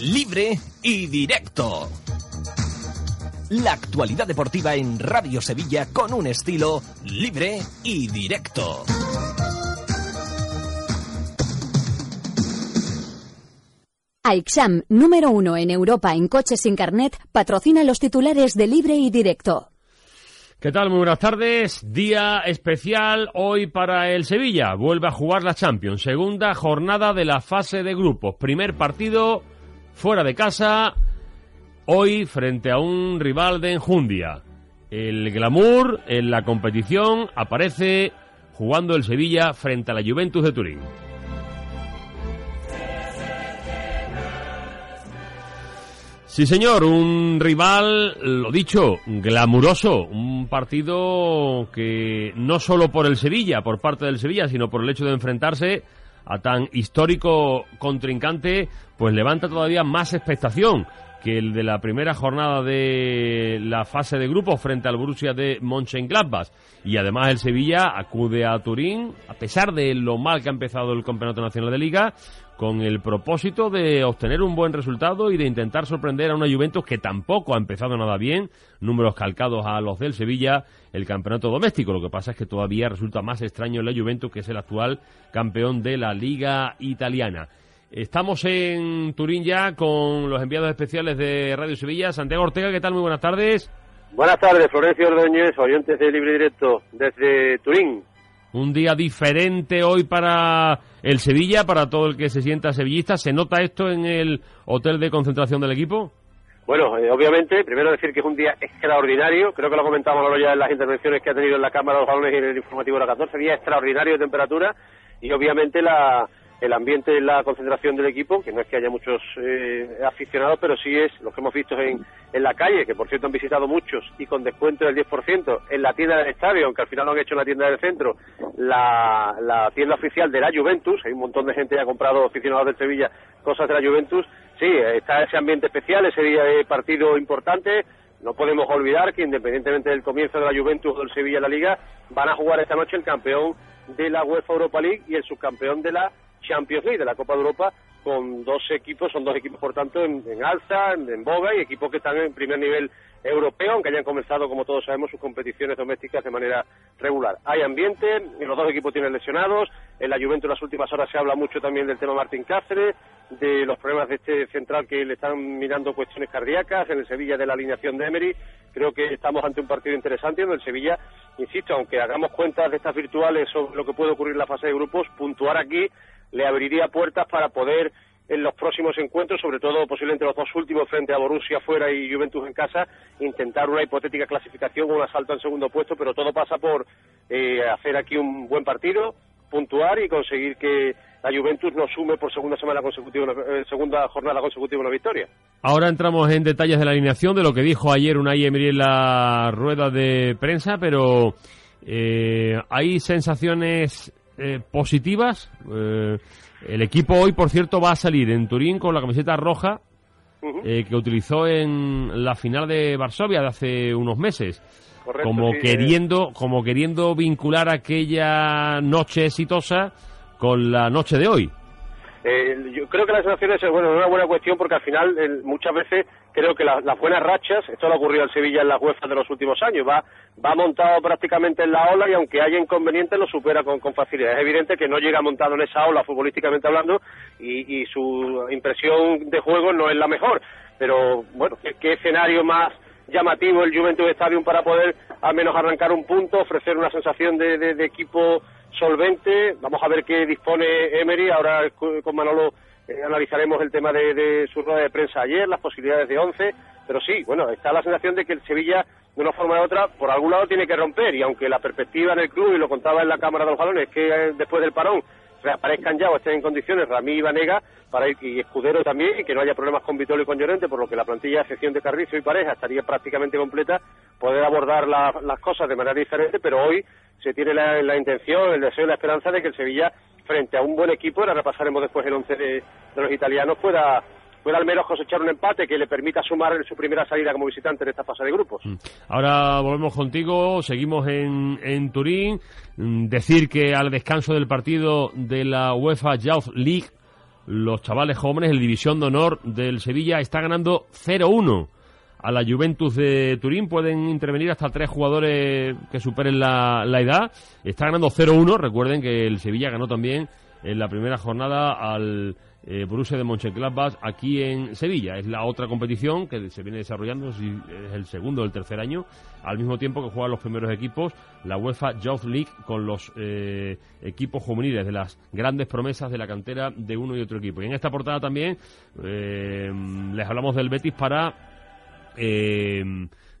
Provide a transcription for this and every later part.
libre y directo. La actualidad deportiva en Radio Sevilla con un estilo libre y directo. AIXAM, número uno en Europa en coches sin carnet, patrocina los titulares de libre y directo. ¿Qué tal? Muy buenas tardes. Día especial hoy para el Sevilla. Vuelve a jugar la Champions. Segunda jornada de la fase de grupos. Primer partido fuera de casa. Hoy frente a un rival de enjundia. El glamour en la competición aparece jugando el Sevilla frente a la Juventus de Turín. Sí, señor, un rival, lo dicho, glamuroso, un partido que no solo por el Sevilla, por parte del Sevilla, sino por el hecho de enfrentarse a tan histórico contrincante, pues levanta todavía más expectación que el de la primera jornada de la fase de grupos frente al Borussia de Mönchengladbach. Y además el Sevilla acude a Turín, a pesar de lo mal que ha empezado el Campeonato Nacional de Liga, con el propósito de obtener un buen resultado y de intentar sorprender a una Juventus que tampoco ha empezado nada bien, números calcados a los del Sevilla, el campeonato doméstico. Lo que pasa es que todavía resulta más extraño la Juventus, que es el actual campeón de la Liga Italiana. Estamos en Turín ya con los enviados especiales de Radio Sevilla. Santiago Ortega, ¿qué tal? Muy buenas tardes. Buenas tardes, Florencio Ordóñez, oyentes de Libre Directo desde Turín. Un día diferente hoy para el Sevilla, para todo el que se sienta sevillista. ¿Se nota esto en el hotel de concentración del equipo? Bueno, eh, obviamente, primero decir que es un día extraordinario. Creo que lo comentamos ya en las intervenciones que ha tenido en la Cámara de los Balones y en el informativo de la 14. Día extraordinario de temperatura y obviamente la, el ambiente en la concentración del equipo, que no es que haya muchos eh, aficionados, pero sí es lo que hemos visto en, en la calle, que por cierto han visitado muchos y con descuento del 10%, en la tienda del estadio, aunque al final lo han hecho en la tienda del centro, la, la tienda oficial de la Juventus, hay un montón de gente que ha comprado aficionados de Sevilla cosas de la Juventus, sí, está ese ambiente especial, ese día de partido importante, no podemos olvidar que independientemente del comienzo de la Juventus o del Sevilla en la Liga, van a jugar esta noche el campeón de la UEFA Europa League y el subcampeón de la Champions League, de la Copa de Europa, con dos equipos, son dos equipos por tanto en, alza, en, boga y equipos que están en primer nivel europeo, aunque hayan comenzado, como todos sabemos, sus competiciones domésticas de manera regular. Hay ambiente, los dos equipos tienen lesionados, en la Juventus en las últimas horas se habla mucho también del tema Martín Cáceres, de los problemas de este central que le están mirando cuestiones cardíacas, en el Sevilla de la alineación de Emery, creo que estamos ante un partido interesante en el Sevilla, insisto, aunque hagamos cuentas de estas virtuales sobre lo que puede ocurrir en la fase de grupos, puntuar aquí le abriría puertas para poder en los próximos encuentros, sobre todo posiblemente los dos últimos frente a Borussia fuera y Juventus en casa, intentar una hipotética clasificación o un asalto al segundo puesto, pero todo pasa por eh, hacer aquí un buen partido, puntuar y conseguir que la Juventus nos sume por segunda semana consecutiva, eh, segunda jornada consecutiva una victoria. Ahora entramos en detalles de la alineación de lo que dijo ayer Unai Emery en la rueda de prensa, pero eh, hay sensaciones eh, positivas. Eh, el equipo hoy, por cierto, va a salir en Turín con la camiseta roja eh, que utilizó en la final de Varsovia de hace unos meses. como queriendo, como queriendo vincular aquella noche exitosa con la noche de hoy. yo creo que las sensaciones es bueno, una buena cuestión porque al final muchas veces creo que las buenas rachas, esto le ha ocurrido al Sevilla en las UEFA de los últimos años, va, va montado prácticamente en la ola y aunque haya inconvenientes lo supera con, facilidad. Es evidente que no llega montado en esa ola futbolísticamente hablando y, su impresión de juego no es la mejor. Pero bueno, ¿qué, escenario más llamativo el Juventus Stadium para poder al menos arrancar un punto, ofrecer una sensación de, de equipo solvente. Vamos a ver qué dispone Emery. Ahora con Manolo eh, analizaremos el tema de, su rueda de prensa ayer, las posibilidades de 11, pero sí, bueno, está la sensación de que el Sevilla, de una forma u otra, por algún lado tiene que romper, y aunque la perspectiva en el club, y lo contaba en la Cámara de los Balones, que eh, después del parón reaparezcan ya o estén en condiciones Ramí y Vanega para ir, y Escudero también, y que no haya problemas con Vitolo y con Llorente, por lo que la plantilla de sección de Carrizo y Pareja estaría prácticamente completa, poder abordar las cosas de manera diferente, pero hoy se tiene la, la intención, el deseo y la esperanza de que el Sevilla frente a un buen equipo, ahora repasaremos después el once de, los italianos, pueda pueda al menos cosechar un empate que le permita sumar en su primera salida como visitante en esta fase de grupos. Mm. Ahora volvemos contigo, seguimos en, en Turín. Mm, decir que al descanso del partido de la UEFA Youth League los chavales jóvenes, el División de Honor del Sevilla está ganando 0-1 a la Juventus de Turín. Pueden intervenir hasta tres jugadores que superen la, la edad. Está ganando 0-1. Recuerden que el Sevilla ganó también en la primera jornada al eh, Borussia de Mönchengladbach aquí en Sevilla. Es la otra competición que se viene desarrollando, es el segundo o el tercer año, al mismo tiempo que juegan los primeros equipos, la UEFA Youth League con los eh, equipos juveniles de las grandes promesas de la cantera de uno y otro equipo. Y en esta portada también eh, les hablamos del Betis para eh,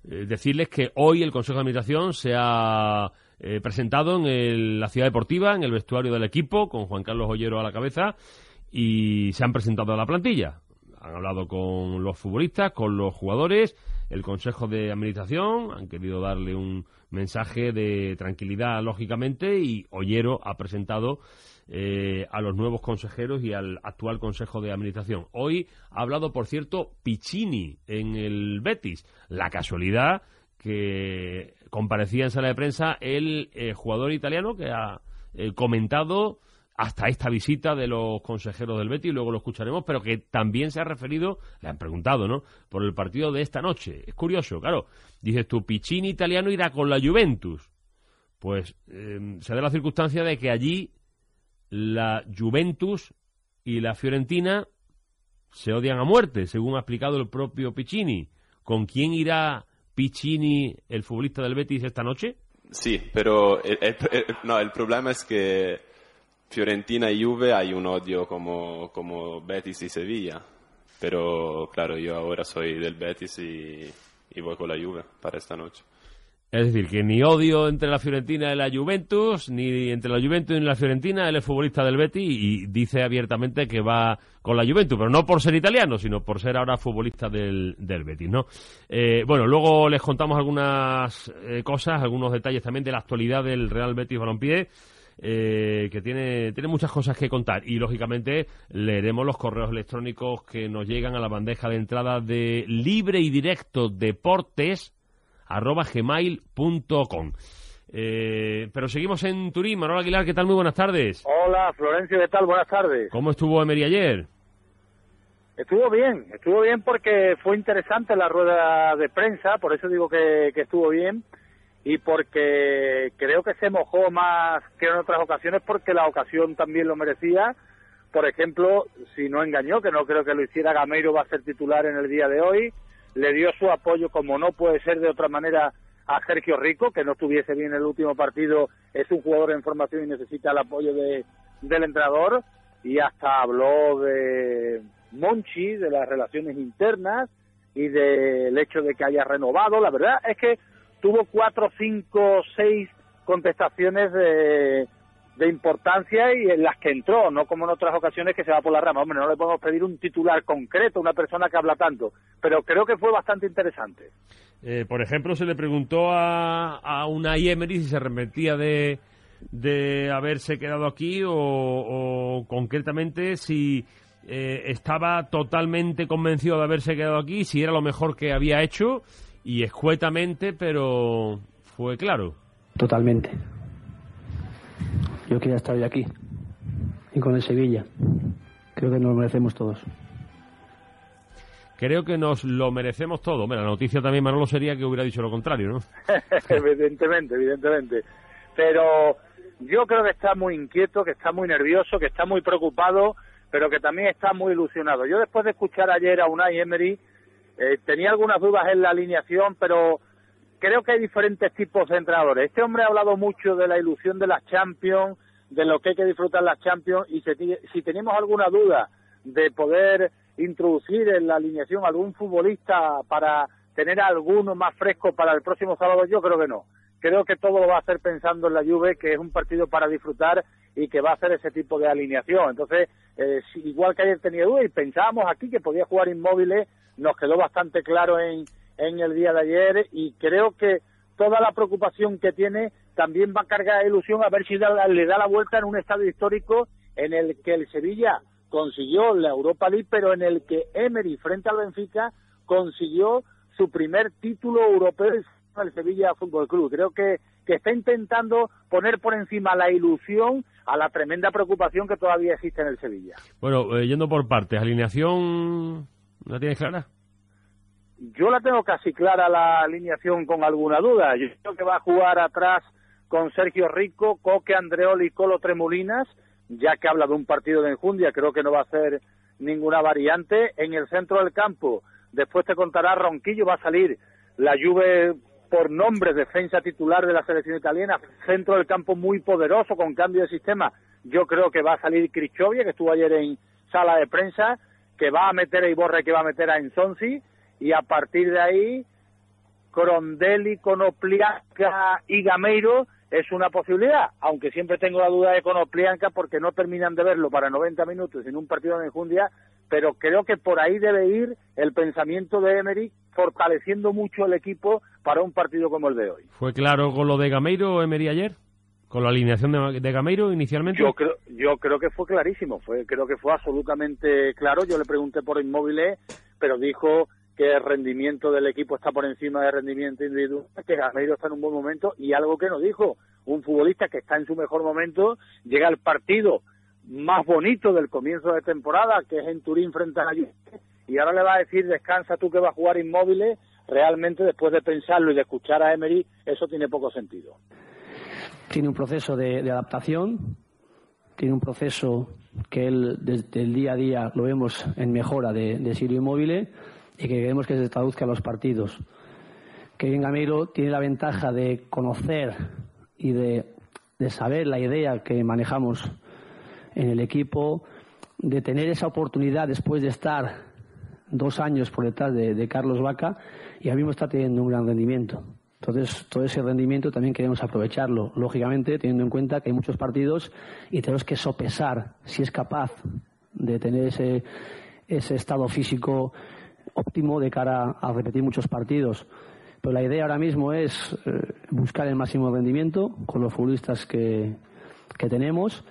decirles que hoy el Consejo de Administración se ha presentado en la ciudad deportiva, en el vestuario del equipo, con Juan Carlos Ollero a la cabeza y se han presentado a la plantilla. Han hablado con los futbolistas, con los jugadores, el Consejo de Administración, han querido darle un mensaje de tranquilidad, lógicamente, y Ollero ha presentado eh, a los nuevos consejeros y al actual Consejo de Administración. Hoy ha hablado, por cierto, Piccini en el Betis. La casualidad que comparecía en sala de prensa el eh, jugador italiano que ha eh, comentado hasta esta visita de los consejeros del Betis, luego lo escucharemos, pero que también se ha referido, le han preguntado, ¿no?, por el partido de esta noche. Es curioso, claro. Dices tú, Piccini italiano irá con la Juventus. Pues se da la circunstancia de que allí la Juventus y la Fiorentina se odian a muerte, según ha explicado el propio Piccini. ¿Con quién irá Piccini, el futbolista del Betis, esta noche? Sí, pero no, el problema es que Fiorentina y Juve hay un odio como, como Betis y Sevilla. Pero claro, yo ahora soy del Betis y, y voy con la Juve para esta noche. Es decir, que ni odio entre la Fiorentina y la Juventus, ni entre la Juventus y la Fiorentina, él es futbolista del Betis y dice abiertamente que va con la Juventus, pero no por ser italiano, sino por ser ahora futbolista del, del Betis, ¿no? Eh, bueno, luego les contamos algunas eh, cosas, algunos detalles también de la actualidad del Real Betis Balompié. Eh, que tiene, tiene muchas cosas que contar y lógicamente leeremos los correos electrónicos que nos llegan a la bandeja de entrada de libre y directo deportes arroba gmail.com. Eh, pero seguimos en Turín. Manuel Aguilar, ¿qué tal? Muy buenas tardes. Hola, Florencio, ¿qué tal? Buenas tardes. ¿Cómo estuvo Emery ayer? Estuvo bien, estuvo bien porque fue interesante la rueda de prensa, por eso digo que, que estuvo bien y porque creo que se mojó más que en otras ocasiones porque la ocasión también lo merecía. Por ejemplo, si no engañó, que no creo que lo hiciera, Gameiro va a ser titular en el día de hoy, le dio su apoyo, como no puede ser de otra manera, a Sergio Rico, que no estuviese bien el último partido, es un jugador en formación y necesita el apoyo de, del entrenador, y hasta habló de Monchi, de las relaciones internas y del hecho de que haya renovado. La verdad es que tuvo cuatro, cinco, seis contestaciones de, de importancia y en las que entró, no como en otras ocasiones que se va por la rama. Hombre, no le podemos pedir un titular concreto, una persona que habla tanto, pero creo que fue bastante interesante. Eh, por ejemplo, se le preguntó a, a una Emery si se arrepentía de, de haberse quedado aquí o, concretamente si eh, estaba totalmente convencido de haberse quedado aquí, si era lo mejor que había hecho y escuetamente, pero fue claro. Totalmente. Yo quería estar hoy aquí y con el Sevilla. Creo que nos lo merecemos todos. Creo que nos lo merecemos todos. la noticia también, Manolo, sería que hubiera dicho lo contrario, ¿no? evidentemente, evidentemente. Pero yo creo que está muy inquieto, que está muy nervioso, que está muy preocupado, pero que también está muy ilusionado. Yo después de escuchar ayer a Unai Emery, eh, tenía algunas dudas en la alineación, pero creo que hay diferentes tipos de entrenadores. Este hombre ha hablado mucho de la ilusión de las Champions, de lo que hay que disfrutar las Champions, y si, si tenemos alguna duda de poder introducir en la alineación algún futbolista para tener alguno más fresco para el próximo sábado, yo creo que no. Creo que todo lo va a hacer pensando en la Juve, que es un partido para disfrutar y que va a hacer ese tipo de alineación. Entonces, eh, igual que ayer tenía duda y pensábamos aquí que podía jugar inmóviles, nos quedó bastante claro en, en el día de ayer y creo que toda la preocupación que tiene también va a cargar ilusión a ver si le da la vuelta en un estado histórico en el que el Sevilla consiguió la Europa League, pero en el que Emery frente al Benfica consiguió su primer título europeo el Sevilla Fútbol Club. Creo que, que está intentando poner por encima la ilusión a la tremenda preocupación que todavía existe en el Sevilla. Bueno, eh, yendo por partes, alineación, ¿la tienes clara? Yo la tengo casi clara la alineación con alguna duda. Yo creo que va a jugar atrás con Sergio Rico, Coque, Andreoli y Colo Tremolinas, ya que habla de un partido de enjundia, creo que no va a ser ninguna variante. En el centro del campo, después te contará Ronquillo, va a salir la Juve por nombre, defensa titular de la selección italiana, centro del campo muy poderoso con cambio de sistema. Yo creo que va a salir Crichovia, que estuvo ayer en sala de prensa, que va a meter a Iborre, que va a meter a Enzonzi, y a partir de ahí, Crondelli, Conoplianca y Gameiro es una posibilidad, aunque siempre tengo la duda de Conoplianca porque no terminan de verlo para 90 minutos en un partido de enjundia, pero creo que por ahí debe ir el pensamiento de Emery fortaleciendo mucho el equipo para un partido como el de hoy. ¿Fue claro con lo de Gameiro Emery ayer? ¿Con la alineación de, Gameiro inicialmente? Yo creo, yo creo que fue clarísimo, fue, creo que fue absolutamente claro. Yo le pregunté por inmóviles, pero dijo que el rendimiento del equipo está por encima del rendimiento individual, que Gameiro está en un buen momento y algo que nos dijo, un futbolista que está en su mejor momento, llega al partido más bonito del comienzo de temporada, que es en Turín frente a la y ahora le va a decir descansa tú que vas a jugar inmóviles, realmente después de pensarlo y de escuchar a Emery, eso tiene poco sentido. Tiene un proceso de, adaptación, tiene un proceso que él desde el día a día lo vemos en mejora de, de Sirio Inmóviles y que queremos que se traduzca a los partidos. Kevin Gamiro tiene la ventaja de conocer y de, de saber la idea que manejamos en el equipo, de tener esa oportunidad después de estar dos años por detrás de, Carlos Vaca y ahora mismo está teniendo un gran rendimiento. Entonces, todo ese rendimiento también queremos aprovecharlo, lógicamente, teniendo en cuenta que hay muchos partidos y tenemos que sopesar si es capaz de tener ese, ese estado físico óptimo de cara a repetir muchos partidos. Pero la idea ahora mismo es eh, buscar el máximo rendimiento con los futbolistas que, que tenemos,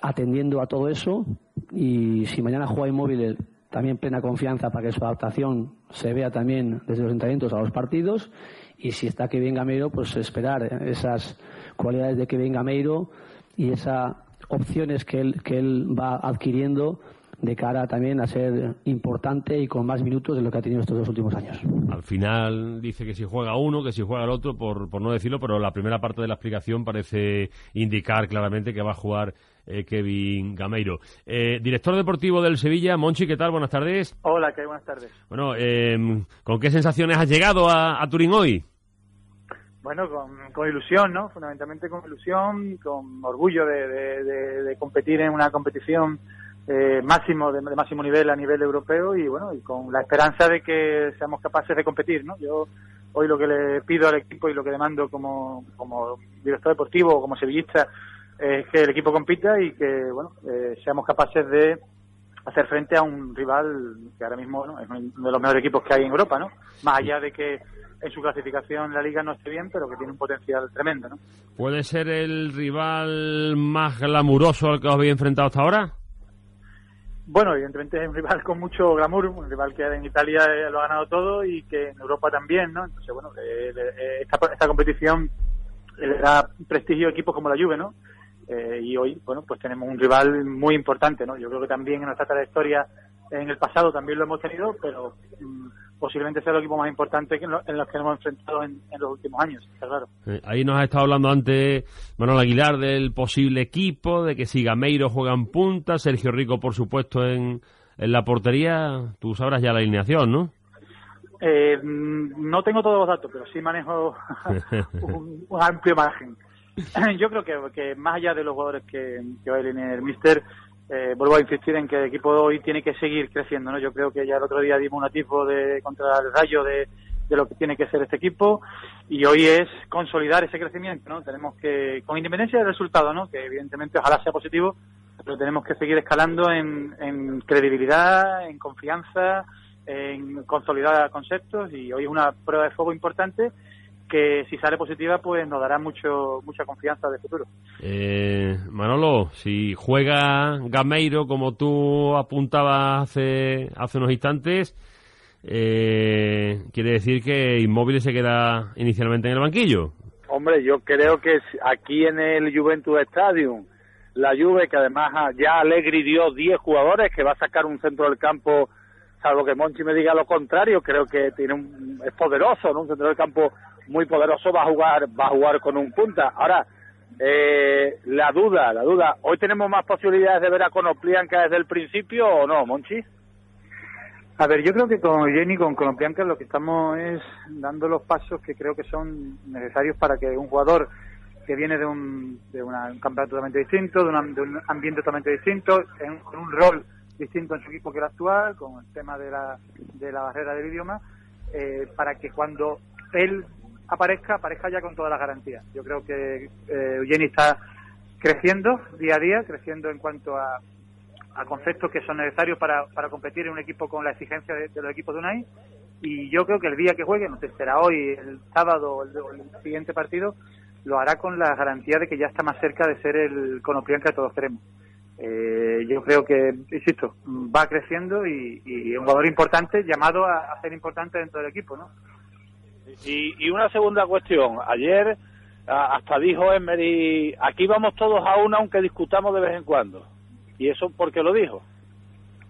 atendiendo a todo eso. Y si mañana juega inmóvil también plena confianza para que su adaptación se vea también desde los entrenamientos a los partidos y si está que venga Meiro, pues esperar esas cualidades de que venga Meiro y esas opciones que él, que él va adquiriendo de cara también a ser importante y con más minutos de lo que ha tenido estos dos últimos años. Al final dice que si juega uno, que si juega el otro, por, por no decirlo, pero la primera parte de la explicación parece indicar claramente que va a jugar eh, Kevin Gameiro. Eh, director deportivo del Sevilla, Monchi, ¿qué tal? Buenas tardes. Hola, ¿qué buenas tardes. Bueno, em, ¿con qué sensaciones has llegado a, Turín hoy? Bueno, con, ilusión, ¿no? Fundamentalmente con ilusión, con orgullo de, competir en una competición eh, máximo de, máximo nivel a nivel europeo y bueno y con la esperanza de que seamos capaces de competir no yo hoy lo que le pido al equipo y lo que demando como, como director deportivo o como sevillista es que el equipo compita y que bueno eh, seamos capaces de hacer frente a un rival que ahora mismo es uno de los mejores equipos que hay en Europa, ¿no? Más allá de que en su clasificación la liga no esté bien, pero que tiene un potencial tremendo, ¿no? ¿Puede ser el rival más glamuroso al que os habéis enfrentado hasta ahora? Bueno, evidentemente es un rival con mucho glamour, un rival que en Italia eh, lo ha ganado todo y que en Europa también, ¿no? Entonces, bueno, eh, esta, esta competición le da prestigio a equipos como la Juve, ¿no? Eh, y hoy, bueno, pues tenemos un rival muy importante, ¿no? Yo creo que también en nuestra trayectoria en el pasado también lo hemos tenido, pero mm, posiblemente sea el equipo más importante en, los que hemos enfrentado en, los últimos años, está claro. Ahí nos ha estado hablando antes Manuel Aguilar del posible equipo, de que si Gameiro juega en punta, Sergio Rico, por supuesto, en, en la portería, tú sabrás ya la alineación, ¿no? Eh, no tengo todos los datos, pero sí manejo un amplio margen. yo creo que, que, más allá de los jugadores que, que va a ir el Mister, eh, vuelvo a insistir en que el equipo hoy tiene que seguir creciendo. ¿no? Yo creo que ya el otro día dimos un atisbo de, contra el rayo de, de lo que tiene que ser este equipo y hoy es consolidar ese crecimiento. ¿no? Tenemos que, con independencia del resultado, ¿no? que evidentemente ojalá sea positivo, pero tenemos que seguir escalando en, en credibilidad, en confianza, en consolidar conceptos y hoy es una prueba de fuego importante que si sale positiva pues nos dará mucho mucha confianza de futuro. Eh, Manolo, si juega Gameiro como tú apuntabas hace, hace unos instantes, eh, quiere decir que Inmóvil se queda inicialmente en el banquillo. Hombre, yo creo que aquí en el Juventus Stadium, la Juve, que además ya Allegri dio 10 jugadores, que va a sacar un centro del campo, salvo que Monchi me diga lo contrario, creo que tiene un, es poderoso, ¿no? Un centro del campo muy poderoso va a jugar, va a jugar con un punta. Ahora, eh, la duda, la duda, ¿hoy tenemos más posibilidades de ver a Conoplianca desde el principio o no, Monchi? A ver, yo creo que con Jenny, con Colombianca, lo que estamos es dando los pasos que creo que son necesarios para que un jugador que viene de un, de un campeonato totalmente distinto, de, un ambiente totalmente distinto, con un rol distinto en su equipo que el actual, con el tema de la, de la barrera del idioma, eh, para que cuando él aparezca, aparezca ya con todas las garantías. Yo creo que eh, Jenny está creciendo día a día, creciendo en cuanto a a conceptos que son necesarios para, para competir en un equipo con la exigencia de, los equipos de UNAI. Y yo creo que el día que juegue, no sé, será hoy, el sábado o el, siguiente partido, lo hará con la garantía de que ya está más cerca de ser el conopián que todos queremos. Eh, yo creo que, insisto, va creciendo y, y un jugador importante llamado a, ser importante dentro del equipo, ¿no? Y, y una segunda cuestión. Ayer hasta dijo Emery, aquí vamos todos a una aunque discutamos de vez en cuando. ¿Y eso por qué lo dijo?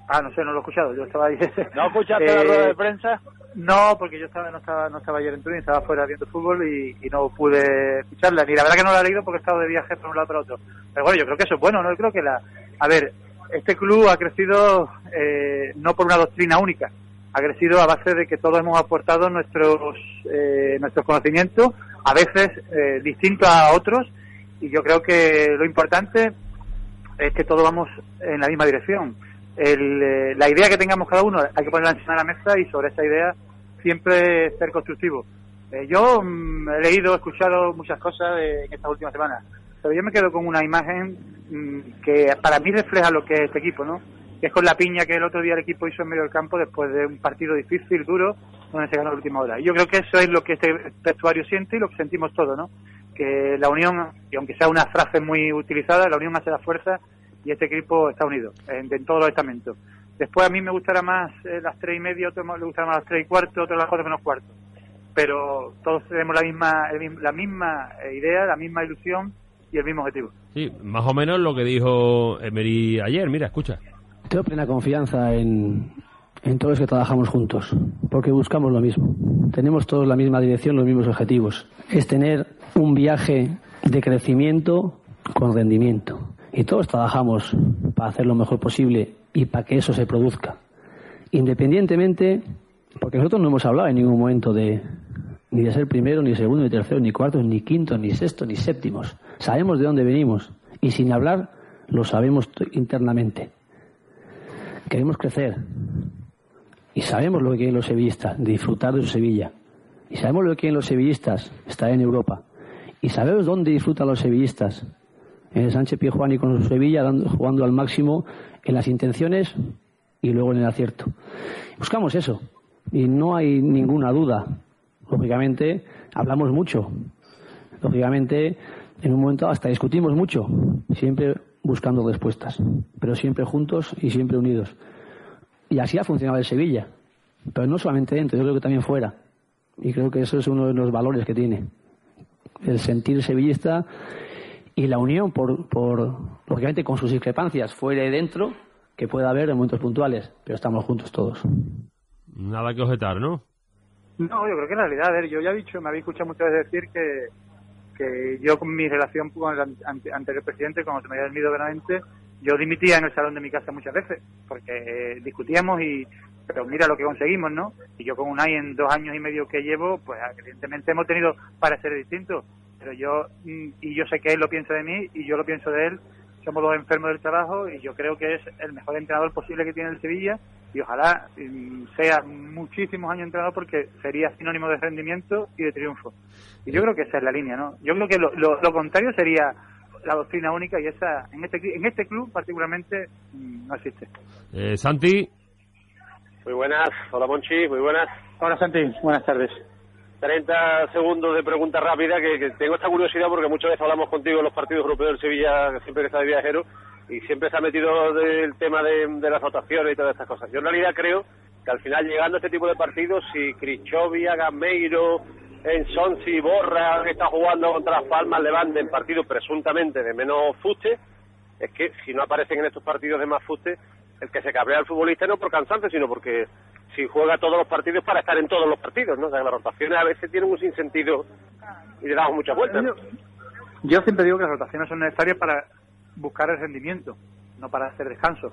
Ah, no sé, no lo he escuchado. Yo estaba ahí. ¿No escuchaste la rueda de eh, prensa? No, porque yo estaba, no estaba, no estaba ayer en Turín, estaba fuera viendo fútbol y, no pude escucharla. Ni la verdad que no la he leído porque he estado de viaje por un lado para otro. Pero bueno, yo creo que eso es bueno, ¿no? Yo creo que la, a ver, este club ha crecido eh, no por una doctrina única, ha crecido a base de que todos hemos aportado nuestros, eh, nuestros conocimientos, a veces eh, distintos a otros, y yo creo que lo importante es que todos vamos en la misma dirección. Eh, la idea que tengamos cada uno hay que ponerla encima de la mesa y sobre esa idea siempre ser constructivo. Eh, yo mm, he leído, he escuchado muchas cosas en estas últimas semanas, pero yo me quedo con una imagen mm, que para mí refleja lo que es este equipo, ¿no? Es con la piña que el otro día el equipo hizo en medio del campo después de un partido difícil, duro, donde se ganó la última hora. Y yo creo que eso es lo que este vestuario siente y lo que sentimos todos, ¿no? que la unión, y aunque sea una frase muy utilizada, la unión hace la fuerza y este equipo está unido en, todos los estamentos. Después a mí me gustará más eh, las tres y media, otro le gustará más las tres y cuarto, otro las cuatro menos cuarto. Pero todos tenemos la misma, la misma eh, idea, la misma ilusión y el mismo objetivo. Sí, más o menos lo que dijo Emery ayer. Mira, escucha. Tengo plena confianza en, en todos los que trabajamos juntos, porque buscamos lo mismo. Tenemos todos la misma dirección, los mismos objetivos. Es tener un viaje de crecimiento con rendimiento. Y todos trabajamos para hacer lo mejor posible y para que eso se produzca. Independientemente, porque nosotros no hemos hablado en ningún momento de ni de ser primero, ni segundo, ni tercero, ni cuarto, ni quinto, ni sexto, ni séptimos. Sabemos de dónde venimos y sin hablar lo sabemos internamente. Queremos crecer y sabemos lo que quieren los sevillistas, disfrutar de su Sevilla. Y sabemos lo que quieren los sevillistas, estar en Europa. Y sabemos dónde disfrutan los sevillistas. En el Sánchez Piejuan y con su Sevilla, jugando al máximo en las intenciones y luego en el acierto. Buscamos eso. Y no hay ninguna duda. Lógicamente, hablamos mucho. Lógicamente, en un momento hasta discutimos mucho. Siempre buscando respuestas. Pero siempre juntos y siempre unidos. Y así ha funcionado el Sevilla. Pero no solamente dentro, yo creo que también fuera. Y creo que eso es uno de los valores que tiene el sentir sevillista y la unión, por, por lógicamente con sus discrepancias fuera y dentro, que pueda haber en momentos puntuales, pero estamos juntos todos. Nada que objetar, ¿no? No, yo creo que en realidad, a ver, yo ya he dicho, me habéis escuchado muchas veces decir que, que yo con mi relación con el anterior presidente, cuando se me había dormido verdaderamente, yo dimitía en el salón de mi casa muchas veces, porque discutíamos y pero mira lo que conseguimos, ¿no? Y yo con Unai en dos años y medio que llevo, pues evidentemente hemos tenido para ser distintos, pero yo, mm, y yo sé que él lo piensa de mí y yo lo pienso de él, somos los enfermos del trabajo y yo creo que es el mejor entrenador posible que tiene el Sevilla y ojalá mm, sea muchísimos años entrenador porque sería sinónimo de rendimiento y de triunfo. Y yo creo que esa es la línea, ¿no? Yo creo que lo, lo, contrario sería la doctrina única y esa en este en este club particularmente mm, no existe. Eh, Santi, muy buenas, hola Monchi, muy buenas. Hola Santi, buenas tardes. 30 segundos de pregunta rápida, que, tengo esta curiosidad porque muchas veces hablamos contigo en los partidos europeos del Sevilla, siempre que está de viajero, y siempre se ha metido del tema de, las votaciones y todas estas cosas. Yo en realidad creo que al final llegando a este tipo de partidos, si Crichovia, Gameiro, en Sonsi, Borra, que está jugando contra las Palmas, Levante, en partidos presuntamente de menos fuste, es que si no aparecen en estos partidos de más fuste, el que se cabrea al futbolista no por cansancio, sino porque si juega todos los partidos para estar en todos los partidos, ¿no? O sea, las rotaciones a veces tienen un sinsentido y le damos muchas vueltas. Yo, yo siempre digo que las rotaciones son necesarias para buscar el rendimiento, no para hacer descanso.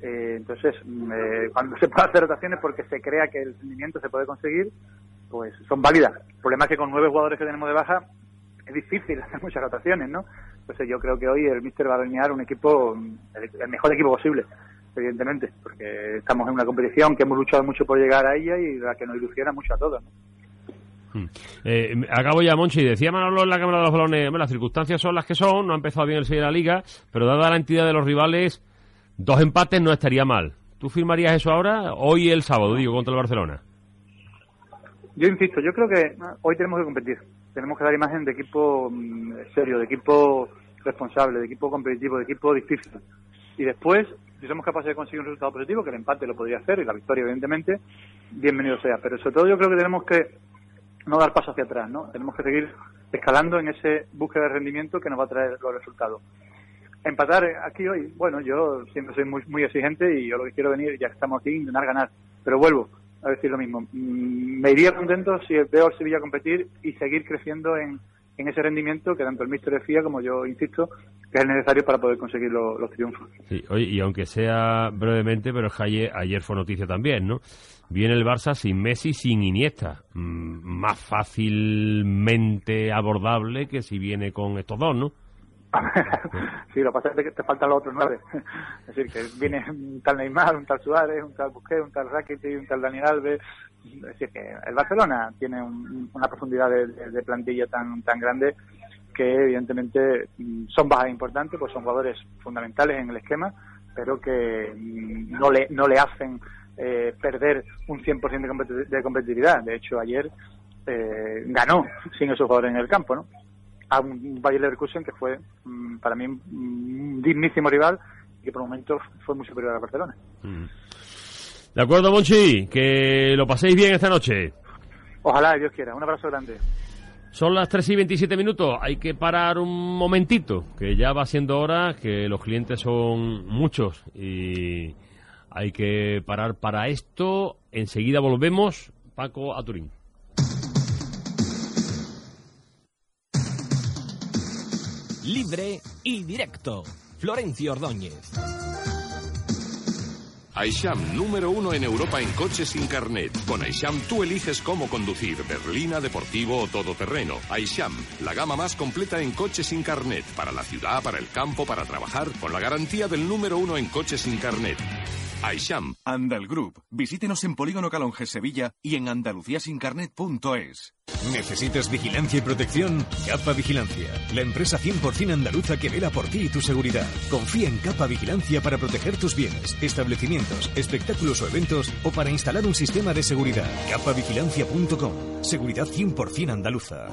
Eh, entonces, mm, eh, cuando se puede hacer rotaciones porque se crea que el rendimiento se puede conseguir, pues son válidas. El problema es que con nueve jugadores que tenemos de baja es difícil hacer muchas rotaciones, ¿no? Entonces yo creo que hoy el Mister va a alinear un equipo, el, el mejor equipo posible, evidentemente, porque estamos en una competición que hemos luchado mucho por llegar a ella y la que nos ilusiona mucho a todos. ¿no? Eh, acabo ya, Monchi. Decía Manolo en la Cámara de los Balones, bueno, las circunstancias son las que son, no ha empezado bien el Sevilla de la Liga, pero dada la entidad de los rivales, dos empates no estaría mal. ¿Tú firmarías eso ahora? Hoy el sábado, digo, contra el Barcelona. Yo insisto, yo creo que hoy tenemos que competir. Tenemos que dar imagen de equipo mm, serio, de equipo responsable, de equipo competitivo, de equipo difícil. Y después, si somos capaces de conseguir un resultado positivo, que el empate lo podría hacer y la victoria, evidentemente, bienvenido sea. Pero sobre todo yo creo que tenemos que no dar paso hacia atrás, ¿no? Tenemos que seguir escalando en ese búsqueda de rendimiento que nos va a traer los resultados. Empatar aquí hoy, bueno, yo siempre soy muy, exigente y yo lo que quiero venir, ya que estamos aquí, intentar ganar. Pero vuelvo a decir lo mismo. Mm, Me iría contento si veo al Sevilla competir y seguir creciendo en, en ese rendimiento que tanto el míster decía como yo insisto que es necesario para poder conseguir lo- los triunfos. Sí, oye, y aunque sea brevemente, pero es que ayer, ayer fue noticia también, ¿no? Viene el Barça sin Messi, sin Iniesta. Mm, más fácilmente abordable que si viene con estos dos, ¿no? sí, lo que pasa es que te faltan los otros nueve. Es decir, que viene un tal Neymar, un tal Suárez, un tal Busquets, un tal Rakitic, un tal Daniel Alves. Es decir, que el Barcelona tiene un- una profundidad de, plantilla tan tan grande que evidentemente mm, son bajas importantes, pues son jugadores fundamentales en el esquema, pero que mm, no le, no le hacen eh, perder un 100% de, competi- de competitividad. De hecho, ayer eh, ganó sin esos jugadores en el campo, ¿no? a un Bayer Leverkusen que fue mm, para mí un, dignísimo rival y que por momentos fue muy superior a Barcelona. De acuerdo, Monchi, que lo paséis bien esta noche. Ojalá, Dios quiera. Un abrazo grande. Son las 3 y 27 minutos. Hay que parar un momentito, que ya va siendo hora, que los clientes son muchos y hay que parar para esto. Enseguida volvemos. Paco a Turín. Libre y directo. Florencio Ordóñez. Aisham, número uno en Europa en coches sin carnet. Con Aisham tú eliges cómo conducir, berlina, deportivo o todoterreno. Aisham, la gama más completa en coches sin carnet. Para la ciudad, para el campo, para trabajar, con la garantía del número uno en coches sin carnet. Aisham. Andal Group. Visítenos en Polígono Calonges Sevilla y en andaluciasincarnet.es. ¿Necesitas vigilancia y protección? Capa Vigilancia, la empresa 100% andaluza que vela por ti y tu seguridad. Confía en Capa Vigilancia para proteger tus bienes, establecimientos, espectáculos o eventos o para instalar un sistema de seguridad. Capavigilancia.com. Seguridad 100% andaluza.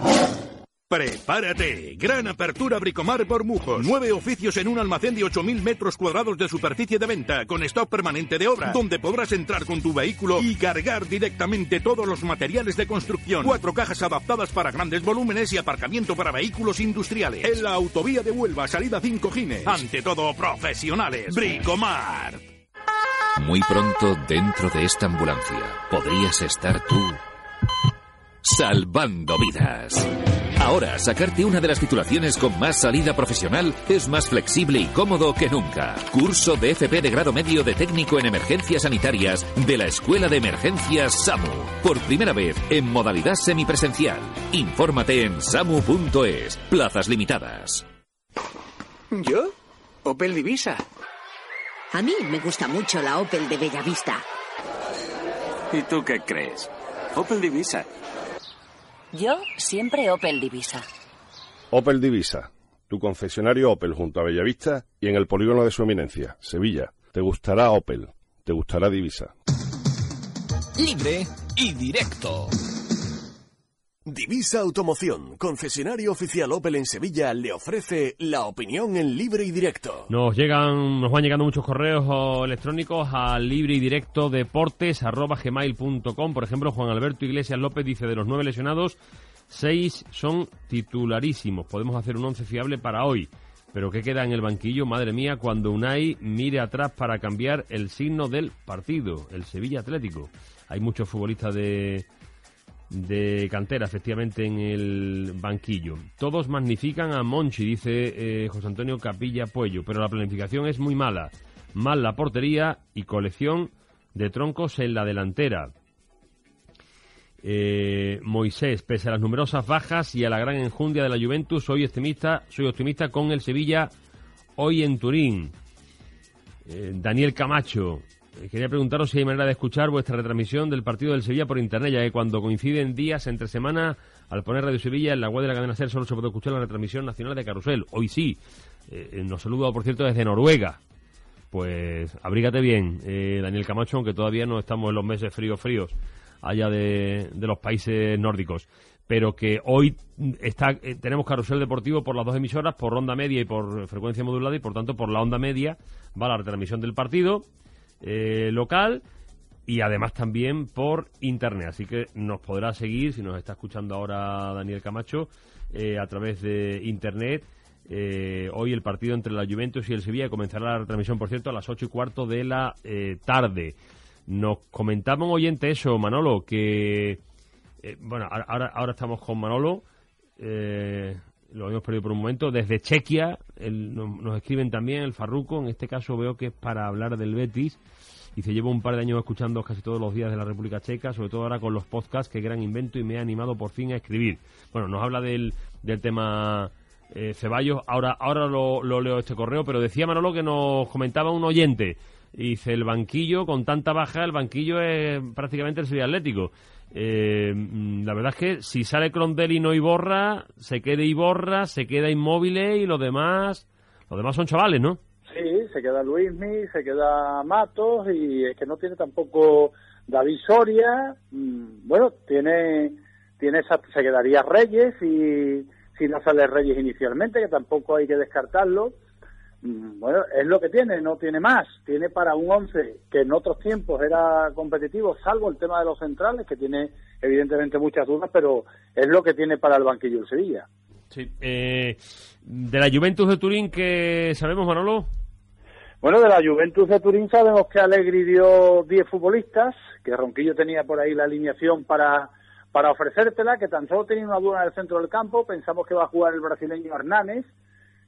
Prepárate. Gran apertura Bricomar por Mujos. Nueve oficios en un almacén de 8.000 metros cuadrados de superficie de venta, con stock permanente de obra, donde podrás entrar con tu vehículo y cargar directamente todos los materiales de construcción. Cuatro cajas adaptadas para grandes volúmenes y aparcamiento para vehículos industriales. En la autovía de Huelva, salida 5 Gines. Ante todo, profesionales. Bricomar. Muy pronto, dentro de esta ambulancia, podrías estar tú salvando vidas. Ahora, sacarte una de las titulaciones con más salida profesional es más flexible y cómodo que nunca. Curso de FP de grado medio de técnico en emergencias sanitarias de la Escuela de Emergencias SAMU. Por primera vez en modalidad semipresencial. Infórmate en samu.es. Plazas limitadas. ¿Yo? Opel Divisa. A mí me gusta mucho la Opel de Bellavista. ¿Y tú qué crees? Opel Divisa. Yo siempre Opel Divisa. Opel Divisa, tu concesionario Opel junto a Bellavista y en el polígono de su eminencia, Sevilla. Te gustará Opel, te gustará Divisa. Libre y directo. Divisa Automoción, concesionario oficial Opel en Sevilla, le ofrece la opinión en libre y directo. Nos llegan, nos van llegando muchos correos electrónicos a libre y directo deportes gmail.com. Por ejemplo, Juan Alberto Iglesias López dice de los nueve lesionados, seis son titularísimos. Podemos hacer un once fiable para hoy. Pero ¿qué queda en el banquillo? Madre mía, cuando Unai mire atrás para cambiar el signo del partido, el Sevilla Atlético. Hay muchos futbolistas de de cantera, efectivamente, en el banquillo. Todos magnifican a Monchi, dice eh, José Antonio Capilla Puello, pero la planificación es muy mala. Mal la portería y colección de troncos en la delantera. Eh, Moisés, pese a las numerosas bajas y a la gran enjundia de la Juventus, soy optimista, soy optimista con el Sevilla hoy en Turín. Eh, Daniel Camacho, quería preguntaros si hay manera de escuchar vuestra retransmisión del partido del Sevilla por internet, ya que cuando coinciden días entre semana, al poner Radio Sevilla en la web de la cadena SER solo se puede escuchar la retransmisión nacional de Carusel. Hoy sí. Eh, nos saludo, por cierto, desde Noruega. Pues abrígate bien, eh, Daniel Camacho, aunque todavía no estamos en los meses fríos, fríos, allá de, los países nórdicos. Pero que hoy está, tenemos Carusel Deportivo por las dos emisoras, por ronda media y por frecuencia modulada, y por tanto por la onda media va la retransmisión del partido eh, local y además también por internet. Así que nos podrá seguir, si nos está escuchando ahora Daniel Camacho, eh, a través de internet. Eh, hoy el partido entre la Juventus y el Sevilla comenzará la retransmisión, por cierto, a las ocho y cuarto de la tarde. Nos comentaba un oyente eso, Manolo, que. bueno, ahora, ahora estamos con Manolo. Lo hemos perdido por un momento. Desde Chequia nos, escriben también el Farruco. En este caso veo que es para hablar del Betis. Y se llevo un par de años escuchando casi todos los días de la República Checa, sobre todo ahora con los podcasts, que gran invento y me ha animado por fin a escribir. Bueno, nos habla del, del tema eh, Ceballos. Ahora, ahora lo, leo este correo, pero decía Manolo que nos comentaba un oyente. Dice, el banquillo, con tanta baja, el banquillo es prácticamente el Sevilla Atlético. Eh, la verdad es que si sale Crondel y no Iborra, se queda Iborra, se queda inmóvil y los demás, los demás son chavales, ¿no? Sí, se queda Luismi, se queda Matos y es que no tiene tampoco David Soria. Mm, bueno, tiene, tiene esa, se quedaría Reyes y si no sale Reyes inicialmente, que tampoco hay que descartarlo. Mm, bueno, es lo que tiene, no tiene más. Tiene para un 11 que en otros tiempos era competitivo, salvo el tema de los centrales, que tiene evidentemente muchas dudas, pero es lo que tiene para el banquillo de Sevilla. Sí. Eh, de la Juventus de Turín, ¿qué sabemos, Manolo? Bueno, de la Juventus de Turín sabemos que Allegri dio 10 futbolistas, que Ronquillo tenía por ahí la alineación para, para ofrecértela, que tan solo tenía una duda en el centro del campo, pensamos que va a jugar el brasileño Hernández,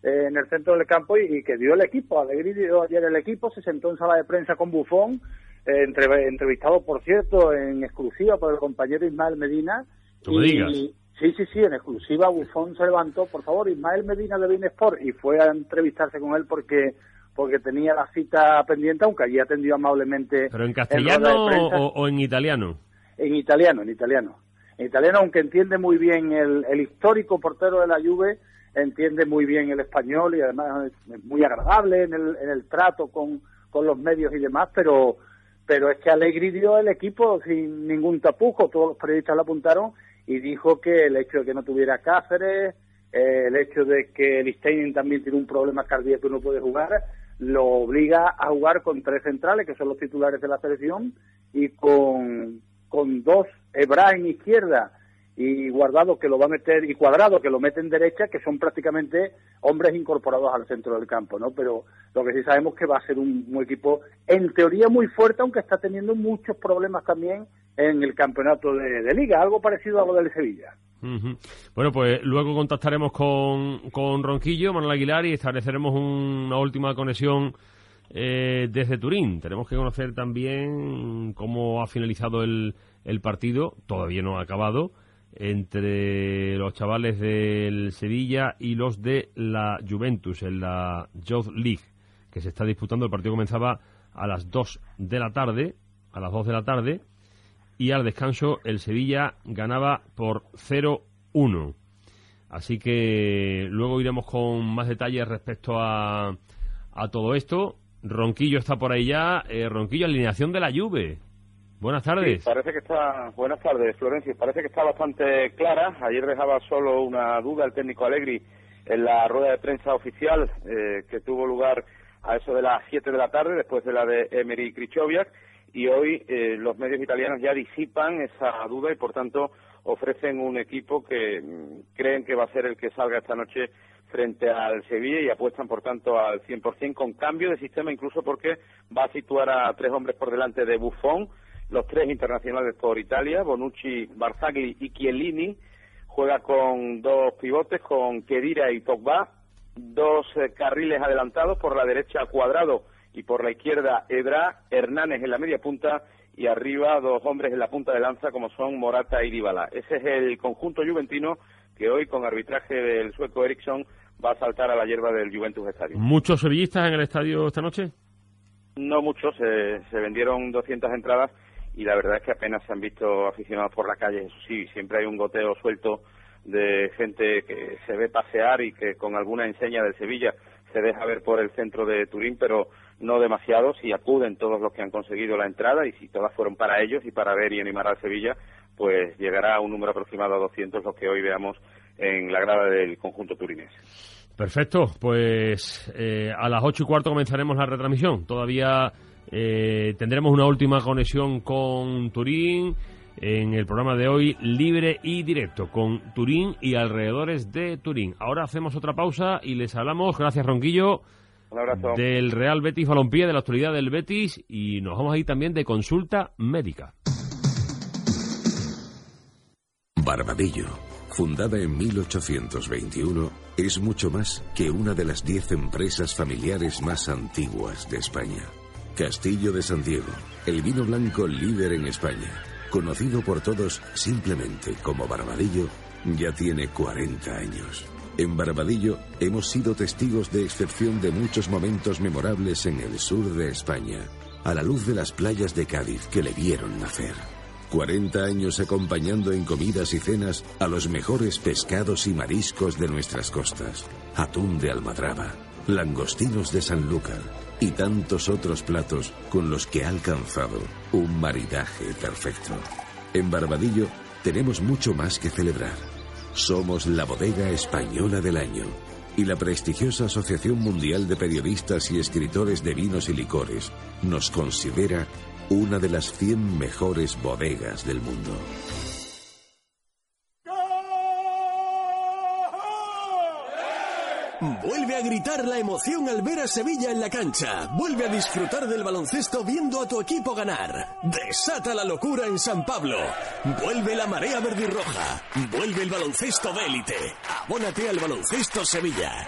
eh, en el centro del campo y, que dio el equipo. Alegría dio ayer el equipo, se sentó en sala de prensa con Bufón, eh, entrevistado, por cierto, en exclusiva por el compañero Ismael Medina. y, Sí, sí, sí, en exclusiva Bufón se levantó, por favor, Ismael Medina de Sport y fue a entrevistarse con él porque porque tenía la cita pendiente, aunque allí atendió amablemente. ¿Pero en castellano o, en italiano? En italiano, en italiano. En italiano, aunque entiende muy bien el, el histórico portero de la Juve, entiende muy bien el español y además es muy agradable en el, trato con, con los medios y demás, pero pero es que Alegri dio el equipo sin ningún tapujo, todos los periodistas lo apuntaron y dijo que el hecho de que no tuviera Cáceres, eh, el hecho de que el Stein también tiene un problema cardíaco y no puede jugar, lo obliga a jugar con tres centrales, que son los titulares de la selección, y con, con dos, Ebra en izquierda y Guardado que lo va a meter y Cuadrado que lo mete en derecha, que son prácticamente hombres incorporados al centro del campo, ¿no? Pero lo que sí sabemos que va a ser un, equipo en teoría muy fuerte, aunque está teniendo muchos problemas también en el campeonato de, liga, algo parecido a lo del Sevilla. Bueno, pues luego contactaremos con, con Ronquillo, Manuel Aguilar, y estableceremos una última conexión eh, desde Turín. Tenemos que conocer también cómo ha finalizado el, el partido, todavía no ha acabado, entre los chavales del Sevilla y los de la Juventus en la Youth League, que se está disputando. El partido comenzaba a las 2 de la tarde, a las 2 de la tarde, y al descanso el Sevilla ganaba por 0-1. Así que luego iremos con más detalles respecto a, todo esto. Ronquillo está por ahí ya. Eh, Ronquillo, alineación de la Juve. Buenas tardes. parece que está, buenas tardes, Florencia. Parece que está bastante clara. Ayer dejaba solo una duda el técnico Allegri en la rueda de prensa oficial eh, que tuvo lugar a eso de las 7 de la tarde, después de la de Emery Krichoviak, y hoy eh, los medios italianos ya disipan esa duda y, por tanto, ofrecen un equipo que mm, creen que va a ser el que salga esta noche frente al Sevilla y apuestan, por tanto, al 100% con cambio de sistema, incluso porque va a situar a tres hombres por delante de Buffon, los tres internacionales por Italia, Bonucci, Barzagli y Chiellini, juega con dos pivotes, con Kedira y Pogba, dos eh, carriles adelantados, por la derecha Cuadrado y por la izquierda Edra, Hernández en la media punta y arriba dos hombres en la punta de lanza como son Morata y Dybala. Ese es el conjunto juventino que hoy con arbitraje del sueco Eriksson va a saltar a la hierba del Juventus Estadio. ¿Muchos sevillistas en el estadio esta noche? No muchos, se, se vendieron 200 entradas y la verdad es que apenas se han visto aficionados por la calle, eso sí, siempre hay un goteo suelto de gente que se ve pasear y que con alguna enseña del Sevilla se deja ver por el centro de Turín, pero no demasiado, si acuden todos los que han conseguido la entrada y si todas fueron para ellos y para ver y animar al Sevilla, pues llegará a un número aproximado a 200 los que hoy veamos en la grada del conjunto turinés. Perfecto, pues eh, a las ocho y cuarto comenzaremos la retransmisión. Todavía eh, tendremos una última conexión con Turín en el programa de hoy libre y directo con Turín y alrededores de Turín. Ahora hacemos otra pausa y les hablamos, gracias Ronquillo, del Real Betis Balompié, de la actualidad del Betis y nos vamos a ir también de consulta médica. Barbadillo, fundada en 1821, es mucho más que una de las diez empresas familiares más antiguas de España. Castillo de San Diego, el vino blanco líder en España, conocido por todos simplemente como Barbadillo, ya tiene 40 años. En Barbadillo hemos sido testigos de excepción de muchos momentos memorables en el sur de España, a la luz de las playas de Cádiz que le vieron nacer. 40 años acompañando en comidas y cenas a los mejores pescados y mariscos de nuestras costas. Atún de Almadraba, langostinos de Sanlúcar, y tantos otros platos con los que ha alcanzado un maridaje perfecto. En Barbadillo tenemos mucho más que celebrar. Somos la bodega española del año y la prestigiosa Asociación Mundial de Periodistas y Escritores de Vinos y Licores nos considera una de las 100 mejores bodegas del mundo. Vuelve a gritar la emoción al ver a Sevilla en la cancha. Vuelve a disfrutar del baloncesto viendo a tu equipo ganar. Desata la locura en San Pablo. Vuelve la marea verde y roja. Vuelve el baloncesto de élite. Abónate al baloncesto Sevilla.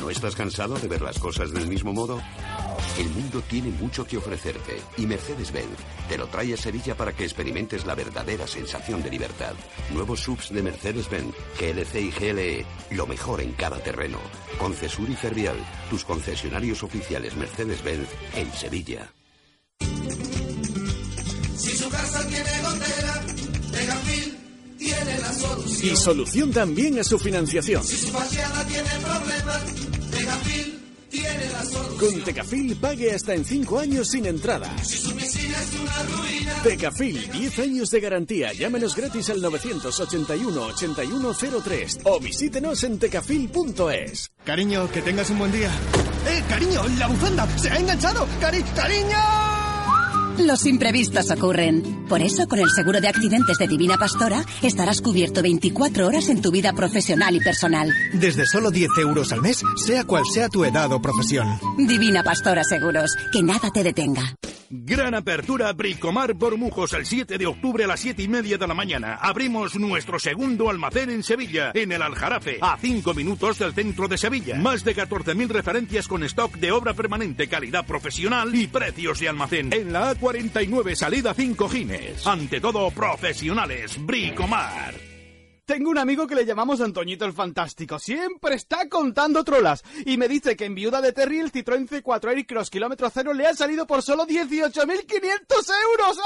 ¿No estás cansado de ver las cosas del mismo modo? El mundo tiene mucho que ofrecerte y Mercedes-Benz te lo trae a Sevilla para que experimentes la verdadera sensación de libertad. Nuevos subs de Mercedes-Benz, GLC y GLE, lo mejor en cada terreno. Concesur y Fervial, tus concesionarios oficiales Mercedes-Benz en Sevilla. Si su casa tiene gotera, Tegafil tiene la solución. Y solución también a su financiación. Si su fachada tiene problemas, Tegafil tiene la solución. Con Tecafil pague hasta en 5 años sin entrada. Si su piscina es una ruina, Tecafil, 10 años de garantía. Llámenos gratis al 981-8103 o visítenos en tecafil.es. Cariño, que tengas un buen día. ¡Eh, cariño! ¡La bufanda! ¡Se ha enganchado! ¡Cari ¡Cariño! Los imprevistos ocurren. Por eso, con el seguro de accidentes de Divina Pastora, estarás cubierto 24 horas en tu vida profesional y personal. Desde solo 10 euros al mes, sea cual sea tu edad o profesión. Divina Pastora Seguros, que nada te detenga. Gran apertura Bricomar Bormujos el 7 de octubre a las 7 y media de la mañana. Abrimos nuestro segundo almacén en Sevilla, en el Aljarafe, a 5 minutos del centro de Sevilla. Más de 14.000 referencias con stock de obra permanente, calidad profesional y precios de almacén. En la A49, salida 5 Gines. Ante todo, profesionales. Bricomar. Tengo un amigo que le llamamos Antoñito el Fantástico. Siempre está contando trolas. Y me dice que en Viuda de Terry el Citroën C4 Air Cross kilómetro cero le ha salido por solo 18.500 euros.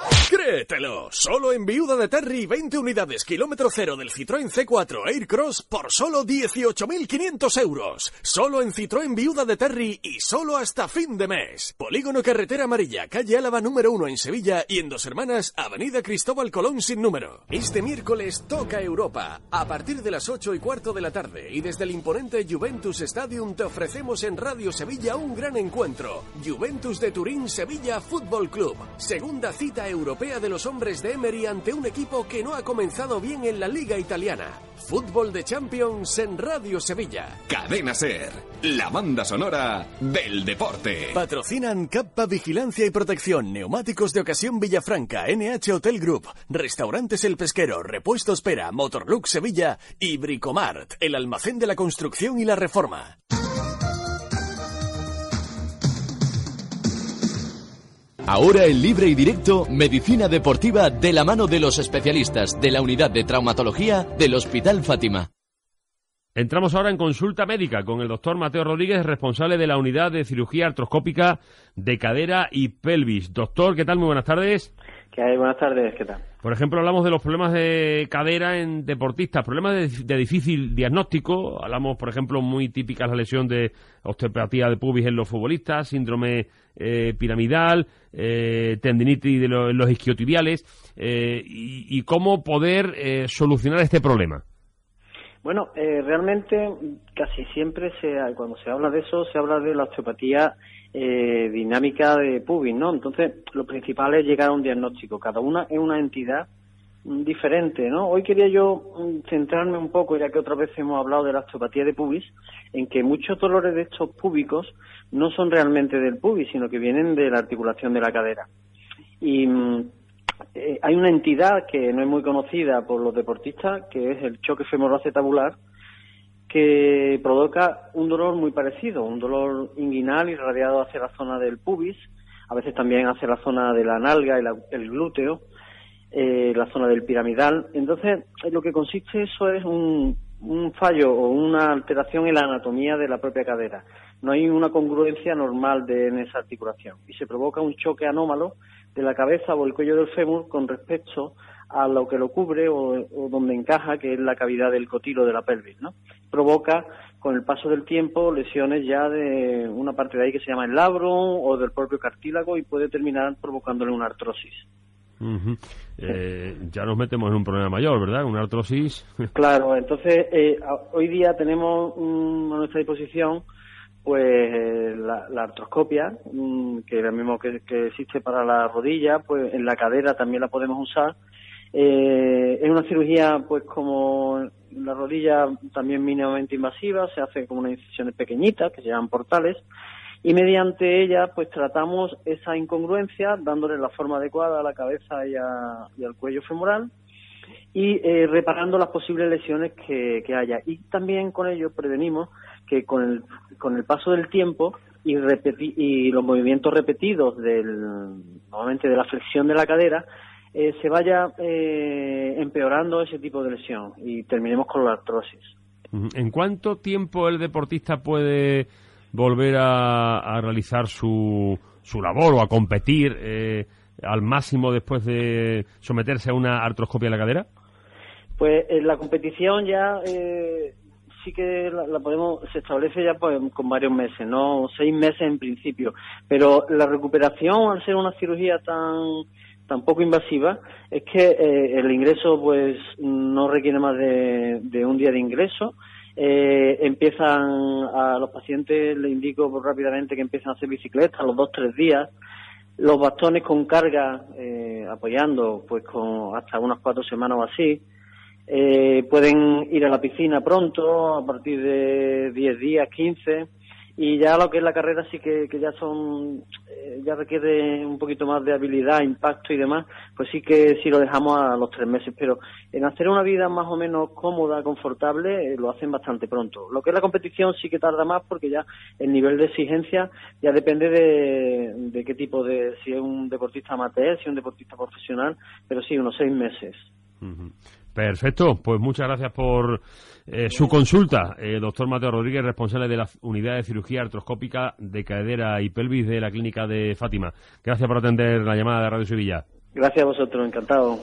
Créetelo, solo en Viuda de Terry 20 unidades kilómetro cero del Citroën C4 Aircross por solo 18.500 euros. Solo en Citroën Viuda de Terry y solo hasta fin de mes. Polígono Carretera Amarilla, calle Álava número 1 en Sevilla y en Dos Hermanas, Avenida Cristóbal Colón sin número. Este miércoles toca Europa. A partir de las 8 y cuarto de la tarde y desde el imponente Juventus Stadium te ofrecemos en Radio Sevilla un gran encuentro. Juventus de Turín Sevilla Fútbol Club. Segunda cita europea de los hombres de Emery ante un equipo que no ha comenzado bien en la Liga Italiana. Fútbol de Champions en Radio Sevilla. Cadena Ser, la banda sonora del deporte. Patrocinan Cappa Vigilancia y Protección, Neumáticos de Ocasión Villafranca, NH Hotel Group, Restaurantes El Pesquero, Repuestos Pera, Motorlux Sevilla y Bricomart, el almacén de la construcción y la reforma. Ahora en libre y directo, medicina deportiva de la mano de los especialistas de la unidad de traumatología del Hospital Fátima. Entramos ahora en consulta médica con el doctor Mateo Rodríguez, responsable de la unidad de cirugía artroscópica de cadera y pelvis. Doctor, ¿qué tal? Muy buenas tardes. ¿Qué hay? Buenas tardes, ¿qué tal? Por ejemplo, hablamos de los problemas de cadera en deportistas, problemas de, difícil diagnóstico. Hablamos, por ejemplo, muy típicas la lesión de osteopatía de pubis en los futbolistas, síndrome eh, piramidal, eh, tendinitis de lo- los isquiotibiales, eh, y, y cómo poder eh, solucionar este problema. Bueno, realmente casi siempre se, cuando se habla de eso se habla de la osteopatía eh, dinámica de pubis, ¿no? Entonces, lo principal es llegar a un diagnóstico. Cada una es una entidad mm, diferente, ¿no? Hoy quería yo mm, centrarme un poco, ya que otra vez hemos hablado de la osteopatía de pubis, en que muchos dolores de estos púbicos no son realmente del pubis, sino que vienen de la articulación de la cadera. Y mm, eh, hay una entidad que no es muy conocida por los deportistas, que es el choque femoroacetabular, que provoca un dolor muy parecido, un dolor inguinal irradiado hacia la zona del pubis, a veces también hacia la zona de la nalga y el glúteo, eh, la zona del piramidal. Entonces, eh, lo que consiste eso es un, un fallo o una alteración en la anatomía de la propia cadera. No hay una congruencia normal de, en esa articulación y se provoca un choque anómalo de la cabeza o el cuello del fémur con respecto a lo que lo cubre o, o donde encaja, que es la cavidad del cotilo de la pelvis, ¿no? Provoca, con el paso del tiempo, lesiones ya de una parte de ahí que se llama el labrum o del propio cartílago y puede terminar provocándole una artrosis. Eh, ya nos metemos en un problema mayor, ¿verdad? Una artrosis. Claro, entonces eh, hoy día tenemos mm, a nuestra disposición pues la, artroscopia, mm, que es lo mismo que, existe para la rodilla, pues en la cadera también la podemos usar. Eh, es una cirugía, pues como la rodilla también mínimamente invasiva, se hace con unas incisiones pequeñitas que se llaman portales y mediante ella pues tratamos esa incongruencia dándole la forma adecuada a la cabeza y, a- al cuello femoral y eh, reparando las posibles lesiones que haya. Y también con ello prevenimos que con el, con el paso del tiempo y, repeti- y los movimientos repetidos del, normalmente de la flexión de la cadera, eh, se vaya eh, empeorando ese tipo de lesión y terminemos con la artrosis. ¿En cuánto tiempo el deportista puede volver a, a realizar su, su labor o a competir eh, al máximo después de someterse a una artroscopia de la cadera? Pues en la competición ya eh, sí que la, la podemos, se establece ya pues, con varios meses, ¿no? Seis meses en principio. Pero la recuperación, al ser una cirugía tan tan poco invasiva, es que eh, el ingreso pues no requiere más de, un día de ingreso. Eh, empiezan a los pacientes, le indico rápidamente que empiezan a hacer bicicleta a los dos, tres días los bastones con carga eh, apoyando pues con hasta unas cuatro semanas o así eh, pueden ir a la piscina pronto a partir de 10 días 15 y ya lo que es la carrera sí que, que ya son eh, ya requiere un poquito más de habilidad impacto y demás pues sí que sí lo dejamos a los tres meses pero en hacer una vida más o menos cómoda confortable eh, lo hacen bastante pronto lo que es la competición sí que tarda más porque ya el nivel de exigencia ya depende de, de qué tipo de si es un deportista amateur si es un deportista profesional pero sí unos seis meses. Perfecto, pues muchas gracias por eh, su consulta, eh, doctor Mateo Rodríguez, responsable de la unidad de cirugía artroscópica de cadera y pelvis de la clínica de Fátima. Gracias por atender la llamada de Radio Sevilla. Gracias a vosotros, encantado.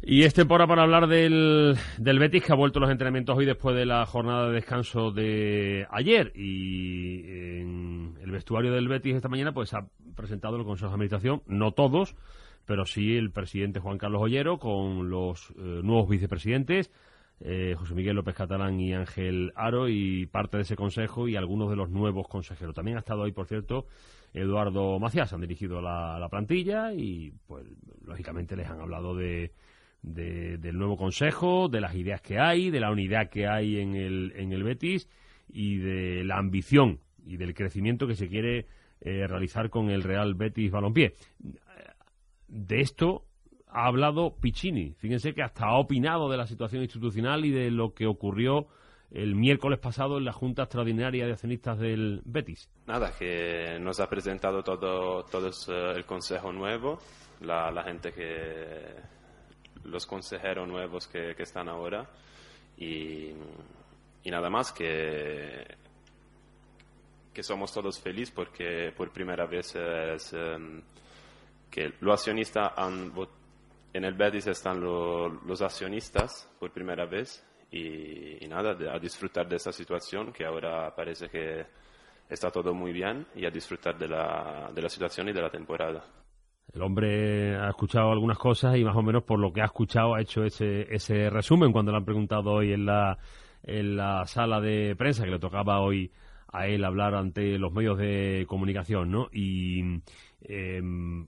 Y este por para hablar del, del Betis que ha vuelto los entrenamientos hoy después de la jornada de descanso de ayer y en el vestuario del Betis esta mañana pues ha presentado el Consejo de Administración, no todos, pero sí el presidente Juan Carlos Ollero con los eh, nuevos vicepresidentes, eh, José Miguel López Catalán y Ángel Aro y parte de ese consejo y algunos de los nuevos consejeros. También ha estado ahí, por cierto, Eduardo Macías, han dirigido la, la plantilla y pues lógicamente les han hablado de del nuevo consejo, de las ideas que hay, de la unidad que hay en el, en el Betis y de la ambición y del crecimiento que se quiere eh, realizar con el Real Betis Balompié. De esto ha hablado Piccini. Fíjense que hasta ha opinado de la situación institucional y de lo que ocurrió el miércoles pasado en la Junta Extraordinaria de Accionistas del Betis. Nada, que nos ha presentado todo, eh, el consejo nuevo, la, la gente que los consejeros nuevos que, están ahora y, nada más que, que somos todos felices porque por primera vez es, em, que los accionistas han en el Betis están los accionistas por primera vez y, nada, a disfrutar de esa situación que ahora parece que está todo muy bien y a disfrutar de la, de la situación y de la temporada. El hombre ha escuchado algunas cosas y más o menos por lo que ha escuchado ha hecho ese, ese resumen cuando le han preguntado hoy en la, en la sala de prensa que le tocaba hoy a él hablar ante los medios de comunicación, ¿no? Y em,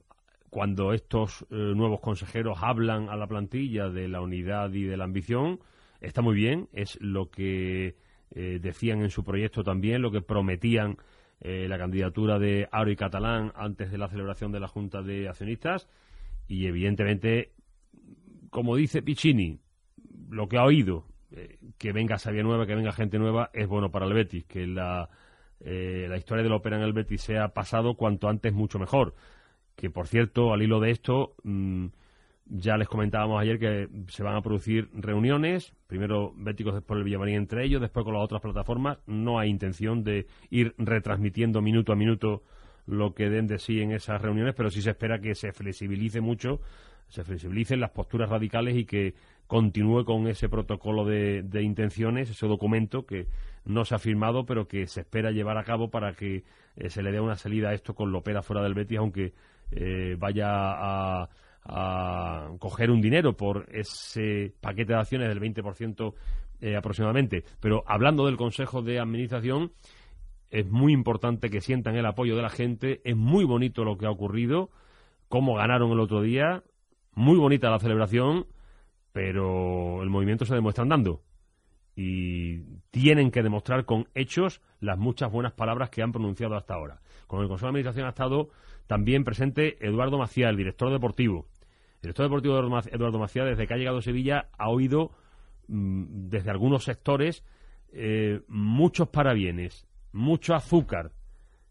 cuando estos eh, nuevos consejeros hablan a la plantilla de la unidad y de la ambición, está muy bien, es lo que eh, decían en su proyecto también, lo que prometían eh, la candidatura de Aro y Catalán antes de la celebración de la Junta de Accionistas y evidentemente, como dice Piccini, lo que ha oído, eh, que venga Sabia Nueva, que venga gente nueva, es bueno para el Betis, que la, la historia de la ópera en el Betis sea pasado cuanto antes mucho mejor. Que por cierto, al hilo de esto, mm, ya les comentábamos ayer que se van a producir reuniones, primero Béticos, después el Villamarín entre ellos, después con las otras plataformas. No hay intención de ir retransmitiendo minuto a minuto lo que den de sí en esas reuniones, pero sí se espera que se flexibilice mucho, se flexibilicen las posturas radicales y que continúe con ese protocolo de, intenciones, ese documento que no se ha firmado, pero que se espera llevar a cabo para que eh, se le dé una salida a esto con Lopera fuera del Betis, aunque eh, vaya a coger un dinero por ese paquete de acciones del 20% eh, aproximadamente. Pero hablando del Consejo de Administración, es muy importante que sientan el apoyo de la gente. Es muy bonito lo que ha ocurrido, cómo ganaron el otro día. Muy bonita la celebración, pero el movimiento se demuestra andando. Y tienen que demostrar con hechos las muchas buenas palabras que han pronunciado hasta ahora. Con el Consejo de Administración ha estado también presente Eduardo Macía, el director deportivo. El director deportivo Eduardo Macía, desde que ha llegado a Sevilla, ha oído mm, desde algunos sectores eh, muchos parabienes, mucho azúcar,